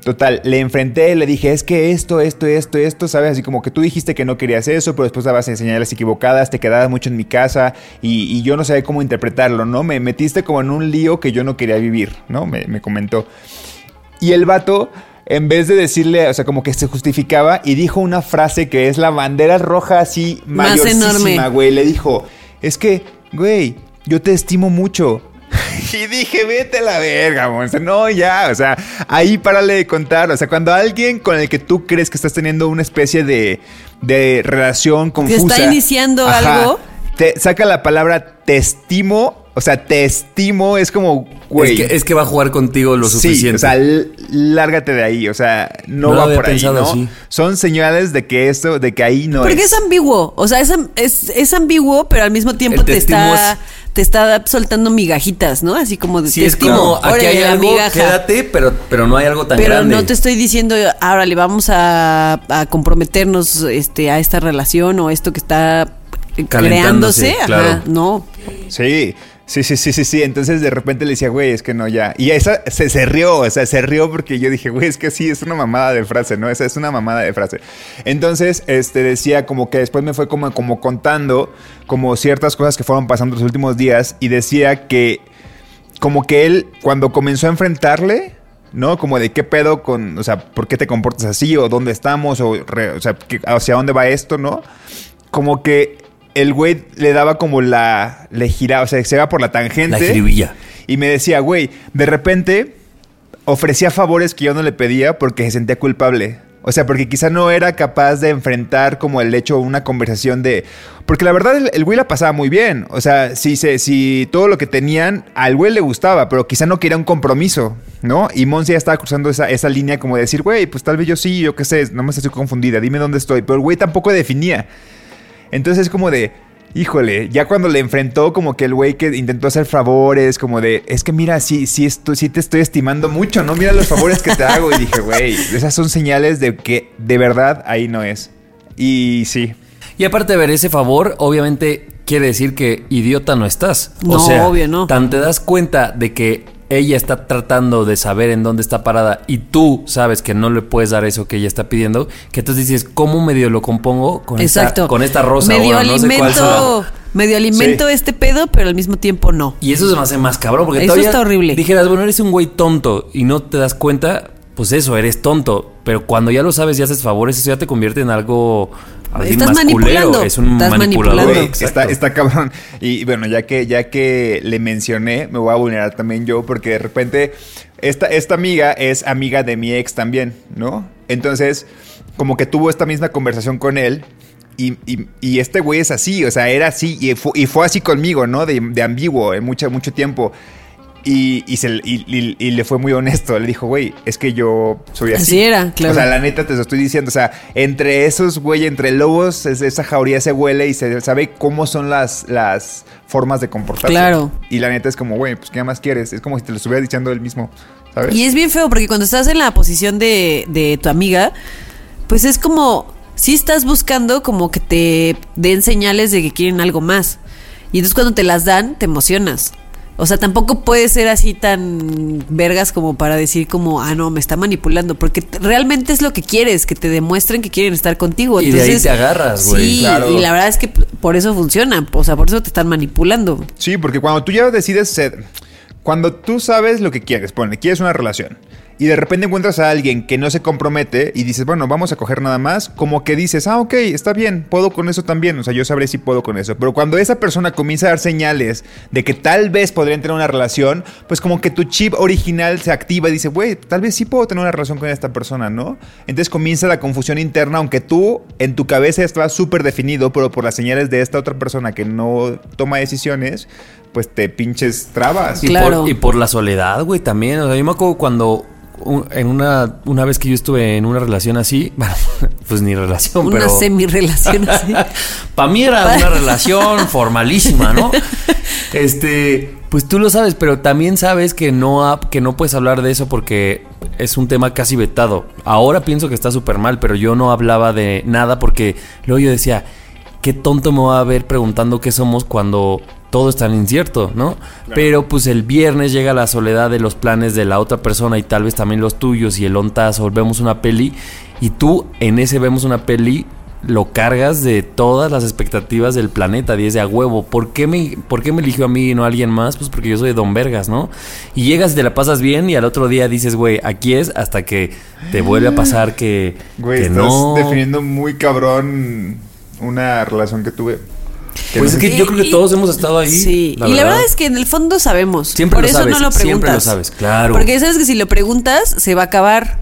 Speaker 3: total, le enfrenté, le dije, es que esto, esto, esto, esto, ¿sabes? Así como que tú dijiste que no querías eso, pero después dabas señales equivocadas, te quedabas mucho en mi casa y, y yo no sabía cómo interpretarlo, ¿no? Me metiste como en un lío que yo no quería vivir, ¿no? Me, me comentó. Y el vato, en vez de decirle, o sea, como que se justificaba y dijo una frase que es la bandera roja así
Speaker 4: Más
Speaker 3: mayorísima,
Speaker 4: enorme.
Speaker 3: güey. Le dijo, es que, güey, yo te estimo mucho. (laughs) Y dije, vete a la verga, monster. No, ya, o sea, ahí párale de contar. O sea, cuando alguien con el que tú crees que estás teniendo una especie de, de relación confusa.
Speaker 4: está iniciando algo.
Speaker 3: Te saca la palabra te estimo. O sea, te estimo es como, güey.
Speaker 5: Es que, es que va a jugar contigo lo
Speaker 3: Sí,
Speaker 5: suficiente.
Speaker 3: o sea, lárgate de ahí, o sea, no, va
Speaker 5: había
Speaker 3: por ahí, ¿no?
Speaker 5: así.
Speaker 3: Son señales de que esto, de que ahí no
Speaker 4: Porque
Speaker 3: es.
Speaker 4: es ambiguo. O sea, es, am- es, es ambiguo, pero al mismo tiempo
Speaker 5: El
Speaker 4: te está,
Speaker 5: es-
Speaker 4: te está soltando migajitas, ¿no? Así como de
Speaker 5: Sí,
Speaker 4: te
Speaker 5: es
Speaker 4: estimo,
Speaker 5: como, aquí
Speaker 4: órale,
Speaker 5: hay algo,
Speaker 4: migaja.
Speaker 5: quédate, pero, pero no hay algo tan
Speaker 4: Pero
Speaker 5: grande.
Speaker 4: no te estoy diciendo, ahora le vamos a, a comprometernos este, a esta relación o esto que está creándose. Ajá,
Speaker 5: claro.
Speaker 4: no.
Speaker 3: Sí, sí, sí, sí, sí, sí. Entonces de repente le decía, güey, es que no, ya. Y esa se, se rió, o sea, se rió porque yo dije, güey, es que sí, es una mamada de frase, ¿no? Esa es una mamada de frase. Entonces, este, decía como que después me fue como, como contando como ciertas cosas que fueron pasando los últimos días y decía que como que él, cuando comenzó a enfrentarle, ¿no? Como de qué pedo con, o sea, ¿por qué te comportas así? O dónde estamos, o, re- o sea, ¿qué- hacia dónde va esto, ¿no? Como que el güey le daba como la, le giraba, o sea, se iba por la tangente.
Speaker 5: La jiribilla.
Speaker 3: Y me decía, güey, de repente ofrecía favores que yo no le pedía porque se sentía culpable. O sea, porque quizá no era capaz de enfrentar como el hecho, una conversación de... Porque la verdad el, el güey la pasaba muy bien. O sea, si, se, si todo lo que tenían al güey le gustaba, pero quizá no quería un compromiso, ¿no? Y Monse ya estaba cruzando esa, esa línea como de decir, güey, pues tal vez yo sí, yo qué sé, no me estoy confundida, dime dónde estoy. Pero el güey tampoco definía. Entonces es como de, híjole, ya cuando le enfrentó como que el güey que intentó hacer favores, como de, es que mira, sí, sí, esto, sí te estoy estimando mucho, ¿no? Mira los favores que te hago. Y dije, güey, esas son señales de que de verdad ahí no es. Y sí.
Speaker 5: Y aparte de ver ese favor, obviamente quiere decir que idiota no estás.
Speaker 4: No,
Speaker 5: o sea,
Speaker 4: obvio, no.
Speaker 5: Tan te das cuenta de que ella está tratando de saber en dónde está parada y tú sabes que no le puedes dar eso que ella está pidiendo, que entonces dices, ¿cómo medio lo compongo con,
Speaker 4: Exacto.
Speaker 5: esta, con esta rosa?
Speaker 4: Medio
Speaker 5: Bueno, no sé cuál
Speaker 4: alimento, medio alimento este pedo, pero al mismo tiempo no.
Speaker 5: Y eso se me hace más cabrón, porque
Speaker 4: Eso
Speaker 5: todavía
Speaker 4: está horrible.
Speaker 5: Dijeras, bueno, eres un güey tonto y no te das cuenta, pues eso, eres tonto. Pero cuando ya lo sabes y haces favores, eso ya te convierte en algo.
Speaker 4: Estás
Speaker 5: más
Speaker 4: manipulando.
Speaker 5: Es un
Speaker 4: estás
Speaker 5: manipulador.
Speaker 4: manipulando.
Speaker 3: Está cabrón. Y bueno, ya que, ya que le mencioné, me voy a vulnerar también yo, porque de repente esta, esta amiga es amiga de mi ex también, ¿no? Entonces, como que tuvo esta misma conversación con él. Y, y- y este güey es así, o sea, era así y fue, y fue así conmigo, ¿no? De, de ambiguo en mucho, mucho tiempo. Y, y, se- y- y- y le fue muy honesto. Le dijo, güey, es que yo soy así.
Speaker 4: Así era, claro.
Speaker 3: O sea, la neta te lo estoy diciendo. O sea, entre esos, güey, entre lobos, es- esa jauría se huele y se sabe cómo son las, las formas de comportarse.
Speaker 4: Claro.
Speaker 3: Y la neta es como, güey, pues ¿qué más quieres? Es como si te lo estuviera diciendo él mismo, ¿sabes?
Speaker 4: Y es bien feo porque cuando estás en la posición de, de tu amiga, pues es como, si estás buscando como que te den señales de que quieren algo más. Y entonces cuando te las dan, te emocionas. O sea, tampoco puede ser así tan vergas como para decir como, ah, no, me está manipulando, porque realmente es lo que quieres, que te demuestren que quieren estar contigo.
Speaker 5: Y de ahí te agarras, güey.
Speaker 4: Sí,
Speaker 3: Claro.
Speaker 4: y la verdad es que por eso funciona, o sea, por eso te están manipulando.
Speaker 3: Sí, porque cuando tú ya decides ser. Cuando tú sabes lo que quieres, pone, quieres una relación. Y de repente encuentras a alguien que no se compromete y dices, bueno, vamos a coger nada más, como que dices, ah, ok, está bien, puedo con eso también, o sea, yo sabré si puedo con eso. Pero cuando esa persona comienza a dar señales de que tal vez podría tener una relación, pues como que tu chip original se activa y dice, güey, tal vez sí puedo tener una relación con esta persona, ¿no? Entonces comienza la confusión interna, aunque tú en tu cabeza estaba súper definido, pero por las señales de esta otra persona que no toma decisiones, pues te pinches trabas.
Speaker 5: Y,
Speaker 4: Claro.
Speaker 5: por, y por la soledad, güey, también. O sea, yo me acuerdo cuando un- en una, una vez que yo estuve en una relación así, (laughs) bueno, pues ni relación,
Speaker 4: Una
Speaker 5: pero...
Speaker 4: semi-relación (laughs) así.
Speaker 5: Para mí era una relación (laughs) formalísima, ¿no? Este, pues tú lo sabes, pero también sabes que no, que no puedes hablar de eso porque es un tema casi vetado. Ahora pienso que está súper mal, pero yo no hablaba de nada porque luego yo decía, qué tonto me va a ver preguntando qué somos cuando todo es tan incierto, ¿no? Pero pues el viernes llega la soledad de los planes de la otra persona y tal vez también los tuyos y el ontazo, vemos una peli y tú en ese vemos una peli lo cargas de todas las expectativas del planeta, 10 de a huevo. ¿Por qué, me, ¿Por qué me eligió a mí y no a alguien más? Pues porque yo soy Don Vergas, ¿no? Y llegas y te la pasas bien y al otro día dices, güey, aquí es hasta que te vuelve a pasar que,
Speaker 3: Güey,
Speaker 5: que
Speaker 3: estás
Speaker 5: no.
Speaker 3: definiendo muy cabrón una relación que tuve. Que
Speaker 5: Pues
Speaker 3: no
Speaker 5: es que yo creo que
Speaker 4: Y-
Speaker 5: todos hemos estado ahí.
Speaker 4: Sí, y la verdad es que en el fondo sabemos.
Speaker 5: Siempre
Speaker 4: Por
Speaker 5: lo
Speaker 4: eso
Speaker 5: sabes,
Speaker 4: no lo preguntas.
Speaker 5: siempre lo sabes, claro.
Speaker 4: Porque sabes que si lo preguntas, se va a acabar.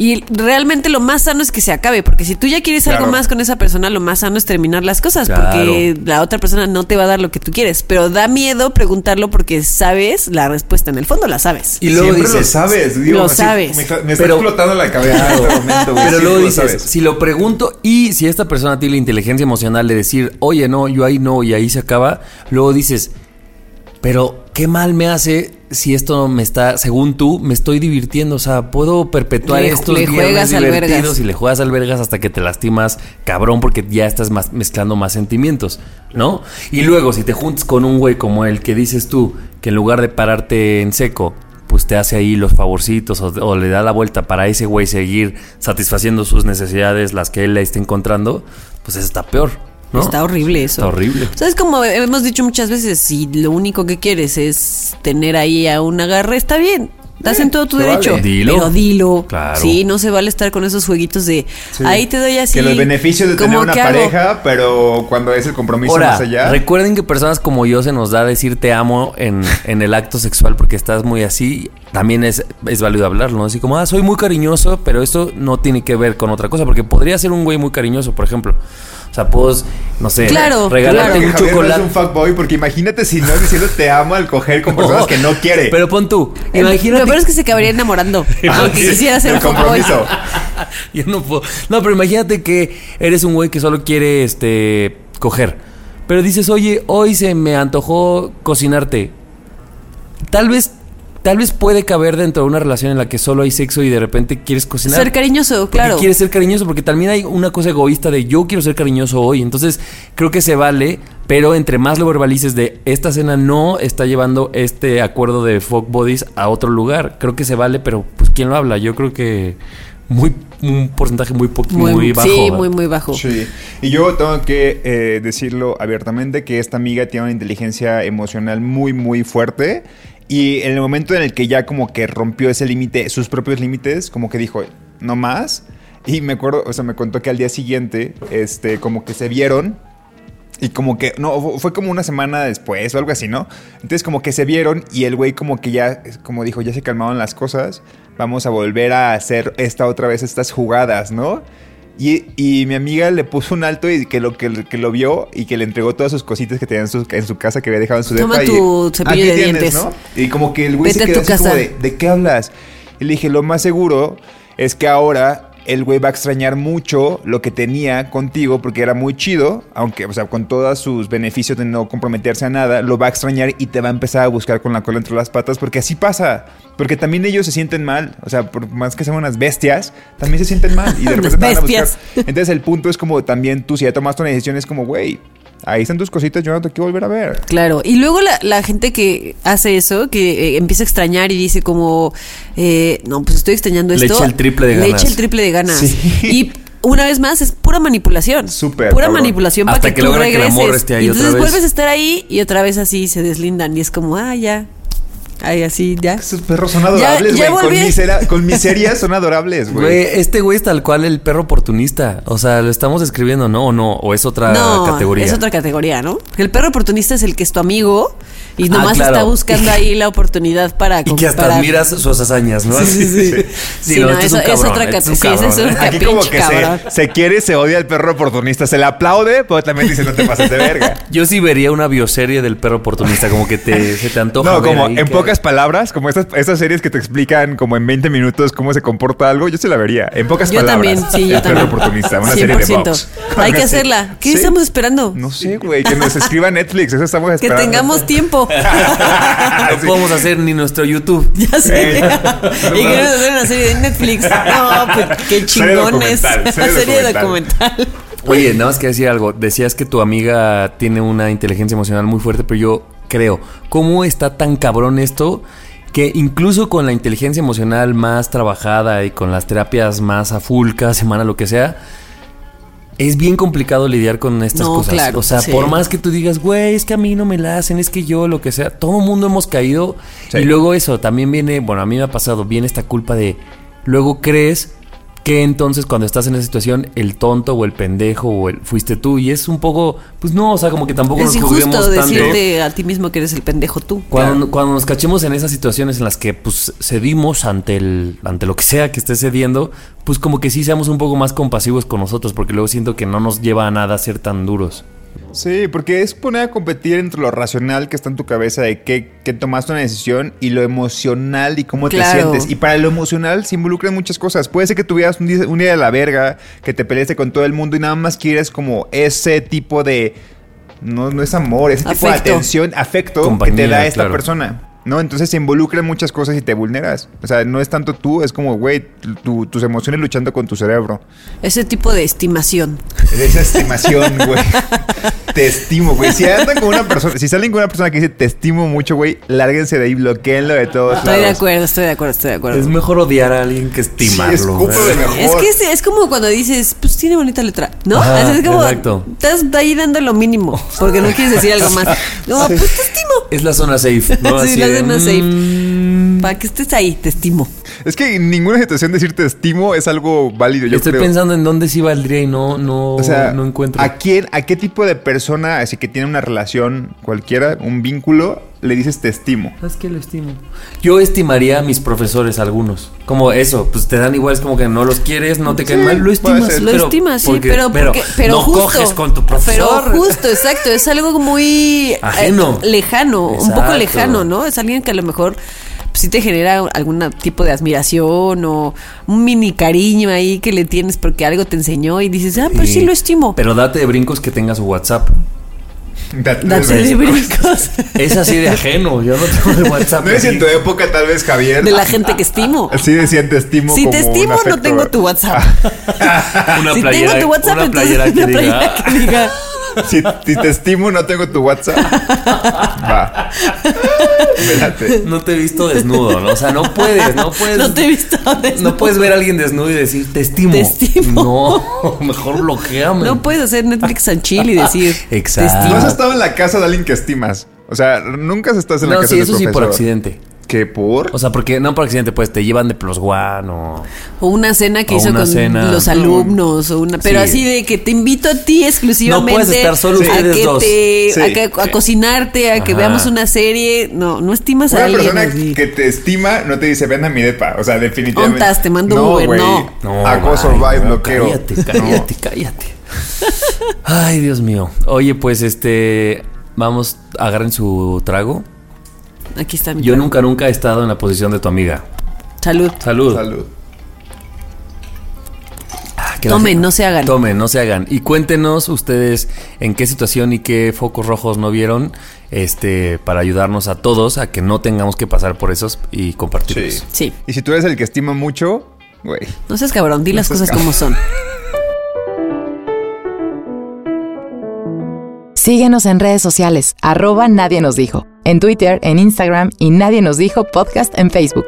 Speaker 4: Y realmente lo más sano es que se acabe, porque si tú ya quieres algo más con esa persona, lo más sano es terminar las cosas,
Speaker 5: Claro.
Speaker 4: porque la otra persona no te va a dar lo que tú quieres. Pero da miedo preguntarlo porque sabes la respuesta, en el fondo la sabes.
Speaker 5: Y luego
Speaker 3: Siempre
Speaker 5: dices,
Speaker 3: lo sabes, digo,
Speaker 4: Lo
Speaker 3: así,
Speaker 4: sabes.
Speaker 3: Me, está- me está
Speaker 5: Pero-
Speaker 3: explotando la cabeza en este momento, güey.
Speaker 5: Pero
Speaker 3: sí,
Speaker 5: luego
Speaker 3: lo
Speaker 5: dices,
Speaker 3: sabes.
Speaker 5: si lo pregunto y si esta persona tiene la inteligencia emocional de decir, oye, no, yo ahí no, y ahí se acaba, luego dices, pero qué mal me hace si esto me está, según tú, me estoy divirtiendo. O sea, puedo perpetuar
Speaker 4: Le-
Speaker 5: estos
Speaker 4: le juegas
Speaker 5: divertidos y le juegas al vergas hasta que te lastimas, cabrón, porque ya estás más, mezclando más sentimientos, ¿no? Y luego, si te juntas con un güey como el que dices tú, que en lugar de pararte en seco, pues te hace ahí los favorcitos o, o le da la vuelta para ese güey seguir satisfaciendo sus necesidades, las que él le está encontrando, pues eso está peor, ¿no?
Speaker 4: Está horrible eso.
Speaker 5: Está horrible.
Speaker 4: ¿Sabes? Como hemos dicho muchas veces, si lo único que quieres es tener ahí a un agarre, está bien. Estás en todo tu derecho.
Speaker 3: vale.
Speaker 5: Dilo.
Speaker 4: Pero dilo.
Speaker 5: Claro.
Speaker 4: Sí, no se vale estar con esos jueguitos de
Speaker 3: Sí.
Speaker 4: ahí te doy así.
Speaker 3: Que los beneficios de tener
Speaker 4: ¿cómo
Speaker 3: una
Speaker 4: hago?
Speaker 3: pareja, pero cuando es el compromiso
Speaker 5: Ahora,
Speaker 3: más allá.
Speaker 5: recuerden que personas como yo se nos da decir te amo en, en el acto sexual porque estás muy así. También es, es válido hablarlo, ¿no? Así como, ah, soy muy cariñoso, pero esto no tiene que ver con otra cosa. Porque podría ser un güey muy cariñoso, por ejemplo. O sea, puedo, no sé,
Speaker 4: Claro,
Speaker 5: regalarte un
Speaker 3: Javier
Speaker 5: chocolate.
Speaker 3: No es un fuckboy, porque imagínate si no diciendo te amo al coger con personas que no quiere.
Speaker 5: Pero pon tú,
Speaker 4: Lo
Speaker 5: imagínate.
Speaker 4: peor es que se acabaría enamorando. (laughs)
Speaker 3: Ah,
Speaker 4: aunque
Speaker 3: sí,
Speaker 4: quisiera ser un fuckboy.
Speaker 3: compromiso. (laughs)
Speaker 5: Yo no puedo. No, pero imagínate que eres un güey que solo quiere este coger. Pero dices, oye, hoy se me antojó cocinarte. Tal vez, tal vez puede caber dentro de una relación en la que solo hay sexo y de repente quieres cocinar.
Speaker 4: Ser cariñoso, claro.
Speaker 5: quieres ser cariñoso, porque también hay una cosa egoísta de yo quiero ser cariñoso hoy. Entonces, creo que se vale, pero entre más lo verbalices de esta cena no está llevando este acuerdo de fuck bodies a otro lugar. Creo que se vale, pero pues ¿quién lo habla? Yo creo que muy un porcentaje muy po- muy, bajo.
Speaker 4: Sí,
Speaker 5: ¿verdad?
Speaker 4: muy, muy bajo.
Speaker 3: Sí. Y yo tengo que eh, decirlo abiertamente que esta amiga tiene una inteligencia emocional muy, muy fuerte. Y en el momento en el que ya como que rompió ese límite, sus propios límites, como que dijo, no más. Y me acuerdo, o sea, me contó que al día siguiente, este, como que se vieron. Y como que, no, fu- fue como una semana después o algo así, ¿no? Entonces como que se vieron y el güey como que ya, como dijo, ya se calmaron las cosas, vamos a volver a hacer esta otra vez, estas jugadas, ¿no? Y, y mi amiga le puso un alto y que lo, que, que lo vio y que le entregó todas sus cositas que tenía en su, en su casa que había dejado en su
Speaker 4: Toma
Speaker 3: depa.
Speaker 4: tu
Speaker 3: y,
Speaker 4: cepillo
Speaker 3: "Aquí
Speaker 4: de
Speaker 3: tienes",
Speaker 4: dientes.
Speaker 3: ¿no? Y como que el güey se quedó así como de, ¿de qué hablas? Y le dije, lo más seguro es que ahora el güey va a extrañar mucho lo que tenía contigo porque era muy chido, aunque, o sea, con todos sus beneficios de no comprometerse a nada, lo va a extrañar y te va a empezar a buscar con la cola entre las patas porque así pasa. Porque también ellos se sienten mal, o sea, por más que sean unas bestias, también se sienten mal y de (laughs) repente te van a buscar. Entonces el punto es como también tú si ya tomaste una decisión es como, güey, ahí están tus cositas, yo no te quiero volver a ver.
Speaker 4: Claro, y luego la, la gente que hace eso, que eh, empieza a extrañar y dice como, eh, no, pues estoy extrañando
Speaker 5: Le
Speaker 4: esto.
Speaker 5: echa el triple de
Speaker 4: Le
Speaker 5: ganas.
Speaker 4: echa el triple de ganas.
Speaker 3: Sí.
Speaker 4: Y una vez más es pura manipulación.
Speaker 3: Súper,
Speaker 4: Pura
Speaker 3: cabrón.
Speaker 4: manipulación para
Speaker 5: Hasta
Speaker 4: que,
Speaker 5: que
Speaker 4: tú
Speaker 5: logran que la
Speaker 4: regreses.
Speaker 5: morra esté ahí
Speaker 4: y
Speaker 5: otra
Speaker 4: entonces
Speaker 5: vez.
Speaker 4: vuelves a estar ahí y otra vez así se deslindan y es como, ah, ya. Ay, así, ya.
Speaker 3: Esos perros son adorables, güey. Con, misera- con (laughs) miseria son adorables, güey.
Speaker 5: Güey, este güey es tal cual el perro oportunista. O sea, lo estamos describiendo, ¿no? O no, o es otra
Speaker 4: no,
Speaker 5: categoría.
Speaker 4: es otra categoría, ¿no? El perro oportunista es el que es tu amigo y
Speaker 5: Ah,
Speaker 4: nomás
Speaker 5: claro.
Speaker 4: está buscando ahí la oportunidad para... (laughs)
Speaker 5: Y que hasta
Speaker 4: para-
Speaker 5: admiras sus hazañas, ¿no?
Speaker 4: Sí, sí, sí.
Speaker 5: Sí,
Speaker 4: Sí, no, eso-
Speaker 5: un
Speaker 4: es
Speaker 5: cabrón,
Speaker 4: otra
Speaker 5: es un
Speaker 4: cate- sí, ese es
Speaker 5: cabrón,
Speaker 4: un
Speaker 5: ¿eh?
Speaker 3: Aquí como que se, se quiere, se odia al perro oportunista. Se le aplaude, pero también dice no te pases de verga. (laughs)
Speaker 5: Yo sí vería una bioserie del perro oportunista, como que te, se te antoja.
Speaker 3: No,
Speaker 5: ver
Speaker 3: como
Speaker 5: ahí
Speaker 3: en
Speaker 5: que-
Speaker 3: pocas palabras, como estas, estas series que te explican como en 20 minutos cómo se comporta algo, yo se la vería. En pocas
Speaker 4: Yo
Speaker 3: palabras.
Speaker 4: también, sí, yo
Speaker 3: El perro oportunista, una serie de
Speaker 4: 100%.
Speaker 3: Vox.
Speaker 4: Hay que hacerla. ¿Qué estamos esperando?
Speaker 3: No sé, güey, que nos escriba Netflix, eso estamos
Speaker 4: que
Speaker 3: esperando.
Speaker 4: tengamos tiempo. (laughs)
Speaker 5: No podemos hacer ni nuestro YouTube. (laughs)
Speaker 4: ya sé. y queremos hacer una serie de Netflix. (laughs) No, pues qué chingones. Una
Speaker 3: serie
Speaker 4: serie
Speaker 3: documental.
Speaker 4: documental.
Speaker 5: Oye, nada más que decir algo. Decías que tu amiga tiene una inteligencia emocional muy fuerte, pero yo creo, ¿cómo está tan cabrón esto? Que incluso con la inteligencia emocional más trabajada y con las terapias más a full cada semana, lo que sea, es bien complicado lidiar con estas
Speaker 4: No,
Speaker 5: cosas.
Speaker 4: claro,
Speaker 5: o sea,
Speaker 4: sí.
Speaker 5: por más que tú digas, güey, es que a mí no me la hacen, es que yo, lo que sea, todo el mundo hemos caído.
Speaker 3: Sí.
Speaker 5: Y luego eso, también viene, bueno, a mí me ha pasado, viene esta culpa de, luego crees que entonces cuando estás en esa situación, el tonto o el pendejo o el fuiste tú. Y es un poco, pues no, o sea, como que tampoco
Speaker 4: Es
Speaker 5: nos juzguemos
Speaker 4: injusto
Speaker 5: tanto.
Speaker 4: decirte a ti mismo que eres el pendejo tú.
Speaker 5: Cuando, cuando nos cachemos en esas situaciones en las que pues cedimos ante el ante lo que sea que esté cediendo, pues como que sí seamos un poco más compasivos con nosotros, porque luego siento que no nos lleva a nada ser tan duros.
Speaker 3: Sí, porque es poner a competir entre lo racional que está en tu cabeza de que, que tomaste una decisión y lo emocional y cómo
Speaker 4: Claro.
Speaker 3: te sientes. Y para lo emocional se involucran muchas cosas. Puede ser que tuvieras un día, un día de la verga, que te peleaste con todo el mundo y nada más quieres como ese tipo de... No, no es amor, ese tipo de atención, afecto que te da esta
Speaker 5: claro.
Speaker 3: persona. ¿No? Entonces se involucran muchas cosas y te vulneras. O sea, no es tanto tú, es como, güey, tu- tus emociones luchando con tu cerebro.
Speaker 4: Ese tipo de estimación.
Speaker 3: Esa estimación, güey. (laughs) te estimo, güey. Si andan con una persona, si salen con una persona que dice te estimo mucho, güey, lárguense de ahí, bloqueenlo de todos
Speaker 4: Estoy de acuerdo, estoy de acuerdo, estoy de acuerdo.
Speaker 5: Es mejor odiar a alguien que estimarlo.
Speaker 4: Es que es, es como cuando dices, pues tiene bonita letra, ¿no?
Speaker 5: Ajá,
Speaker 4: es como,
Speaker 5: exacto.
Speaker 4: estás ahí dando lo mínimo, porque no quieres decir algo más. (laughs) No, pues te estimo.
Speaker 5: Es la zona safe, ¿no? (laughs)
Speaker 4: Sí,
Speaker 5: Así
Speaker 4: la safe.
Speaker 5: "Mm,
Speaker 4: Para que estés ahí, te estimo.
Speaker 3: Es que en ninguna situación decir te estimo es algo válido, yo
Speaker 5: Estoy
Speaker 3: creo.
Speaker 5: pensando en dónde sí valdría y no, no,
Speaker 3: O sea,
Speaker 5: no encuentro.
Speaker 3: ¿a quién, a qué tipo de persona, así que tiene una relación cualquiera, un vínculo, le dices te estimo?
Speaker 5: ¿Sabes qué lo estimo? Yo estimaría a mis profesores algunos. Como eso, pues te dan igual, es como que no los quieres, no te caen
Speaker 3: Sí,
Speaker 5: mal, lo estimas.
Speaker 4: Lo
Speaker 5: pero-
Speaker 4: estimas, sí,
Speaker 5: porque-
Speaker 4: pero, porque- pero
Speaker 5: no
Speaker 4: justo.
Speaker 5: coges con tu profesor.
Speaker 4: Pero justo, exacto. Es algo muy eh, lejano, un poco lejano, ¿no? Es alguien que a lo mejor pues, sí te genera algún tipo de admiración o un mini cariño ahí que le tienes porque algo te enseñó y dices, ah, pues sí lo estimo.
Speaker 5: Pero date de brincos que tengas su WhatsApp.
Speaker 3: Date-
Speaker 4: de brincos.
Speaker 5: Es así de ajeno. Yo no tengo de WhatsApp.
Speaker 3: No es en tu época, tal vez, Javier.
Speaker 4: De la gente que estimo.
Speaker 3: Sí decían te estimo.
Speaker 4: Si
Speaker 3: como
Speaker 4: te
Speaker 3: un
Speaker 4: estimo, no tengo tu WhatsApp. (laughs)
Speaker 5: Una
Speaker 4: si
Speaker 5: playera,
Speaker 4: tengo tu WhatsApp,
Speaker 5: una
Speaker 4: entonces
Speaker 5: playera (laughs) que
Speaker 4: una
Speaker 5: diga,
Speaker 4: playera que diga.
Speaker 3: Si, si te estimo, no tengo tu WhatsApp. Va. Espérate.
Speaker 5: No te he visto desnudo, ¿no? O sea, no puedes, no puedes.
Speaker 4: No te he visto desnudo.
Speaker 5: No puedes ver a alguien desnudo y decir, te estimo.
Speaker 4: Te estimo.
Speaker 5: No, (laughs) mejor bloqueame.
Speaker 4: No puedes hacer Netflix and chill y decir.
Speaker 5: Exacto.
Speaker 4: te
Speaker 3: ¿No has estado en la casa de alguien que estimas? O sea, nunca estás en la
Speaker 5: No,
Speaker 3: casa
Speaker 5: sí,
Speaker 3: de
Speaker 5: eso
Speaker 3: tu
Speaker 5: sí por
Speaker 3: profesor.
Speaker 5: accidente.
Speaker 3: ¿Qué por?
Speaker 5: O sea, porque no por accidente, pues te llevan de plus one o.
Speaker 4: O una cena que hizo
Speaker 5: una
Speaker 4: con
Speaker 5: cena.
Speaker 4: los alumnos. O una, pero
Speaker 5: Sí.
Speaker 4: así de que te invito a ti exclusivamente.
Speaker 5: No puedes estar solo
Speaker 4: a
Speaker 5: ustedes
Speaker 4: que
Speaker 5: dos.
Speaker 4: te-
Speaker 3: Sí.
Speaker 4: a, que- a cocinarte, a que
Speaker 5: Ajá.
Speaker 4: veamos una serie. No, no estimas a
Speaker 3: Una
Speaker 4: alguien.
Speaker 3: persona
Speaker 4: así.
Speaker 3: que te estima no te dice ven a mi depa. O sea, definitivamente.
Speaker 4: Ontas, te mando un Uber,
Speaker 3: güey.
Speaker 4: no.
Speaker 5: No,
Speaker 3: Acoso,
Speaker 5: no,
Speaker 3: bloqueo.
Speaker 5: Cállate, cállate, cállate. Ay, Dios mío. Oye, pues este. Vamos, agarren su trago.
Speaker 4: Aquí está mi
Speaker 5: Yo nunca, nunca he estado en la posición de tu amiga.
Speaker 4: Salud.
Speaker 5: Salud.
Speaker 3: Salud.
Speaker 5: Ah,
Speaker 4: Tomen, no se hagan.
Speaker 5: Tomen, no se hagan. Y cuéntenos ustedes en qué situación y qué focos rojos no vieron este, para ayudarnos a todos a que no tengamos que pasar por esos y compartirlos.
Speaker 3: Sí.
Speaker 4: Sí.
Speaker 3: Y si tú eres el que estima mucho, güey.
Speaker 4: No seas cabrón, di
Speaker 3: No
Speaker 4: las cosas
Speaker 3: cabrón.
Speaker 4: como son.
Speaker 2: Síguenos en redes sociales, arroba Nadie nos dijo, en Twitter, en Instagram y Nadie nos dijo podcast en Facebook.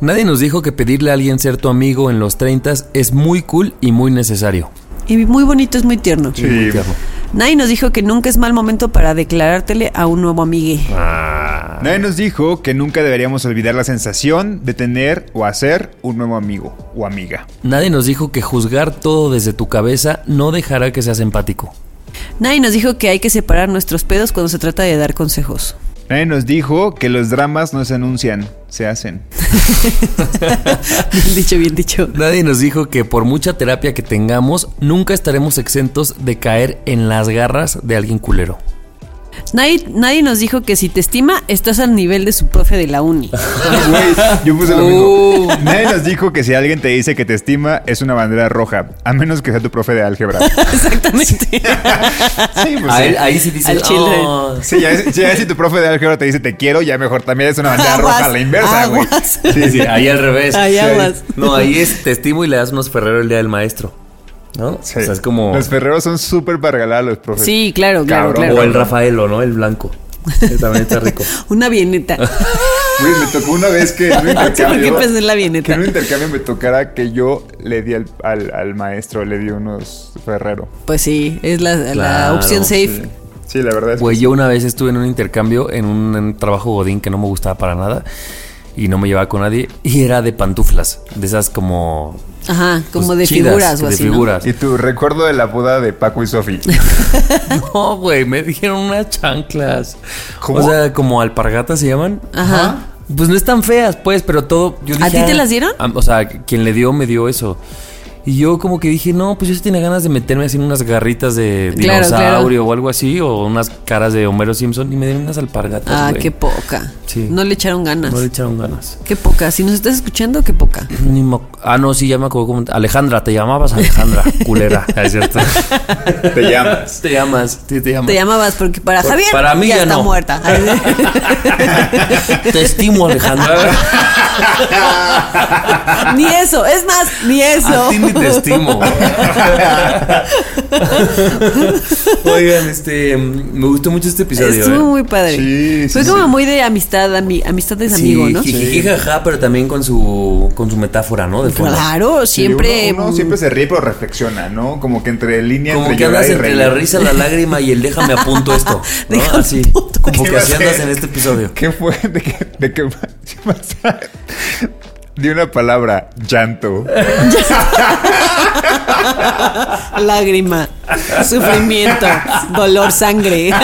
Speaker 5: Nadie nos dijo que pedirle a alguien ser tu amigo en los 30 es muy cool y muy necesario.
Speaker 4: Y muy bonito, es muy tierno.
Speaker 3: Sí.
Speaker 5: Muy tierno.
Speaker 4: Nadie nos dijo que nunca es mal momento para declarártele a un nuevo amigue.
Speaker 3: Nadie nos dijo que nunca deberíamos olvidar la sensación de tener o hacer un nuevo amigo o amiga.
Speaker 5: Nadie nos dijo que juzgar todo desde tu cabeza no dejará que seas empático.
Speaker 4: Nadie nos dijo que hay que separar nuestros pedos cuando se trata de dar consejos.
Speaker 3: Nadie nos dijo que los dramas no se anuncian, se hacen.
Speaker 4: Bien dicho, bien dicho.
Speaker 5: Nadie nos dijo que por mucha terapia que tengamos, nunca estaremos exentos de caer en las garras de alguien culero.
Speaker 4: Nadie, nadie nos dijo que si te estima, estás al nivel de su profe de la uni. (laughs)
Speaker 3: Güey, yo puse lo mismo. Nadie nos dijo que si alguien te dice que te estima es una bandera roja, a menos que sea tu profe de álgebra. (laughs)
Speaker 4: Exactamente.
Speaker 3: Sí, pues
Speaker 5: Ahí,
Speaker 3: sí.
Speaker 5: ahí sí dice,
Speaker 4: Al chile.
Speaker 5: "Oh".
Speaker 3: Sí, ya, es- ya si tu profe de álgebra te dice te quiero, ya mejor también es una bandera
Speaker 4: Aguas,
Speaker 3: roja a la inversa, güey.
Speaker 5: Sí, sí, ahí al revés.
Speaker 4: Ahí aguas.
Speaker 5: No, ahí es te estimo y le das unos ferreros el día del maestro. ¿No?
Speaker 3: Sí.
Speaker 5: O sea, es como.
Speaker 3: Los ferreros son súper para regalar a los profes.
Speaker 4: Sí, claro, claro,
Speaker 3: Cabrón.
Speaker 4: claro.
Speaker 5: O el Rafaelo, ¿no? El blanco. También está rico. (laughs)
Speaker 4: Una vieneta. (laughs)
Speaker 3: Me tocó una vez que en un (laughs) intercambio.
Speaker 4: pensé en la
Speaker 3: que
Speaker 4: vieneta.
Speaker 3: en un intercambio me tocara que yo le di al, al, al maestro, le di unos ferrero.
Speaker 4: Pues sí, es la, la opción safe.
Speaker 3: Sí. Sí, la verdad es que
Speaker 5: Güey, yo una vez estuve en un intercambio en un, en un trabajo godín que no me gustaba para nada y no me llevaba con nadie y era de pantuflas, de esas como
Speaker 4: Ajá, como
Speaker 5: pues,
Speaker 4: de
Speaker 5: chidas,
Speaker 4: figuras o
Speaker 5: de
Speaker 4: así. ¿no?
Speaker 5: figuras.
Speaker 3: Y tu recuerdo de la boda de Paco y Sofi. (laughs) (laughs)
Speaker 5: No, güey, me dijeron unas chanclas.
Speaker 3: ¿Cómo?
Speaker 5: O sea, como alpargatas se llaman.
Speaker 4: Ajá.
Speaker 5: Pues no están feas, pues, pero todo. Yo
Speaker 4: ¿A ti te
Speaker 5: ah,
Speaker 4: las dieron?
Speaker 5: ah, O sea, quien le dio, me dio eso. Y yo como que dije, no, pues yo sí tenía ganas de meterme así en unas garritas de
Speaker 4: Claro,
Speaker 5: dinosaurio o algo así, o unas caras de Homero Simpson, y me dieron unas alpargatas.
Speaker 4: Ah, qué poca.
Speaker 5: Sí.
Speaker 4: No le echaron ganas.
Speaker 5: No le echaron ganas.
Speaker 4: Qué poca. Si nos estás escuchando, qué poca.
Speaker 5: Ah, no, sí, ya me acuerdo cómo. Alejandra, te llamabas Alejandra, (laughs) culera. Ah, Es cierto. (laughs)
Speaker 3: Te llamas.
Speaker 5: te llamas, sí, te llamas.
Speaker 4: Te llamabas porque para
Speaker 5: Por-
Speaker 4: Javier
Speaker 5: para mí ya
Speaker 4: está
Speaker 5: no.
Speaker 4: muerta. (laughs)
Speaker 5: Te estimo, Alejandra.
Speaker 4: ni eso, es más, ni eso.
Speaker 5: Sí te estimo. Oigan, este, me gustó mucho este episodio.
Speaker 4: Estuvo
Speaker 5: ¿eh?
Speaker 4: muy padre.
Speaker 3: Sí, sí,
Speaker 4: Fue
Speaker 3: sí.
Speaker 4: como muy de amistad, ami- amistades
Speaker 5: Sí,
Speaker 4: amigo, ¿no?
Speaker 5: jijiji, jaja, pero también con su, con su metáfora, ¿no? De.
Speaker 4: Claro,
Speaker 3: Sí,
Speaker 4: siempre.
Speaker 3: uno, uno siempre se ríe, pero reflexiona, ¿no? Como que entre línea,
Speaker 5: Como
Speaker 3: entre
Speaker 5: que
Speaker 3: y
Speaker 5: entre la risa, la lágrima y el déjame apunto esto. (laughs) ¿no?
Speaker 4: Déjame
Speaker 5: Así. Como
Speaker 3: ¿Qué
Speaker 5: que así andas en este episodio.
Speaker 3: ¿Qué fue? ¿De qué? ¿De qué pasa? (laughs) De una palabra, llanto. (laughs)
Speaker 4: Lágrima, sufrimiento, dolor, sangre. (laughs)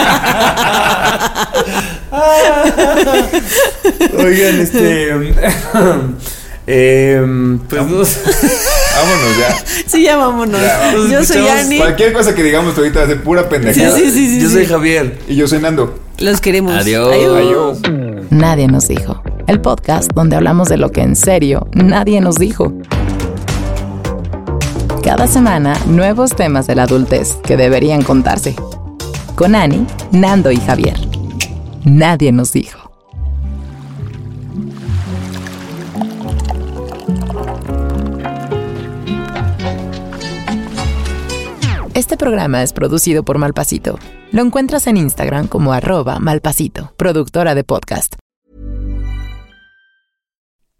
Speaker 5: Oigan, este. (coughs) em, pues no. (laughs)
Speaker 3: Vámonos ya.
Speaker 4: Sí, ya vámonos.
Speaker 3: Ya,
Speaker 5: nos
Speaker 4: Yo soy Ani.
Speaker 3: Cualquier cosa que digamos ahorita va a ser pura pendejada.
Speaker 4: Sí, sí, sí, sí,
Speaker 5: Yo
Speaker 4: sí.
Speaker 5: soy Javier.
Speaker 3: Y yo soy Nando.
Speaker 4: Los queremos.
Speaker 5: Adiós.
Speaker 3: Adiós.
Speaker 2: Nadie nos dijo. El podcast donde hablamos de lo que en serio nadie nos dijo. Cada semana, nuevos temas de la adultez que deberían contarse. Con Ani, Nando y Javier. Nadie nos dijo. Este programa es producido por Malpasito. Lo encuentras en Instagram como arroba malpasito, productora de podcast.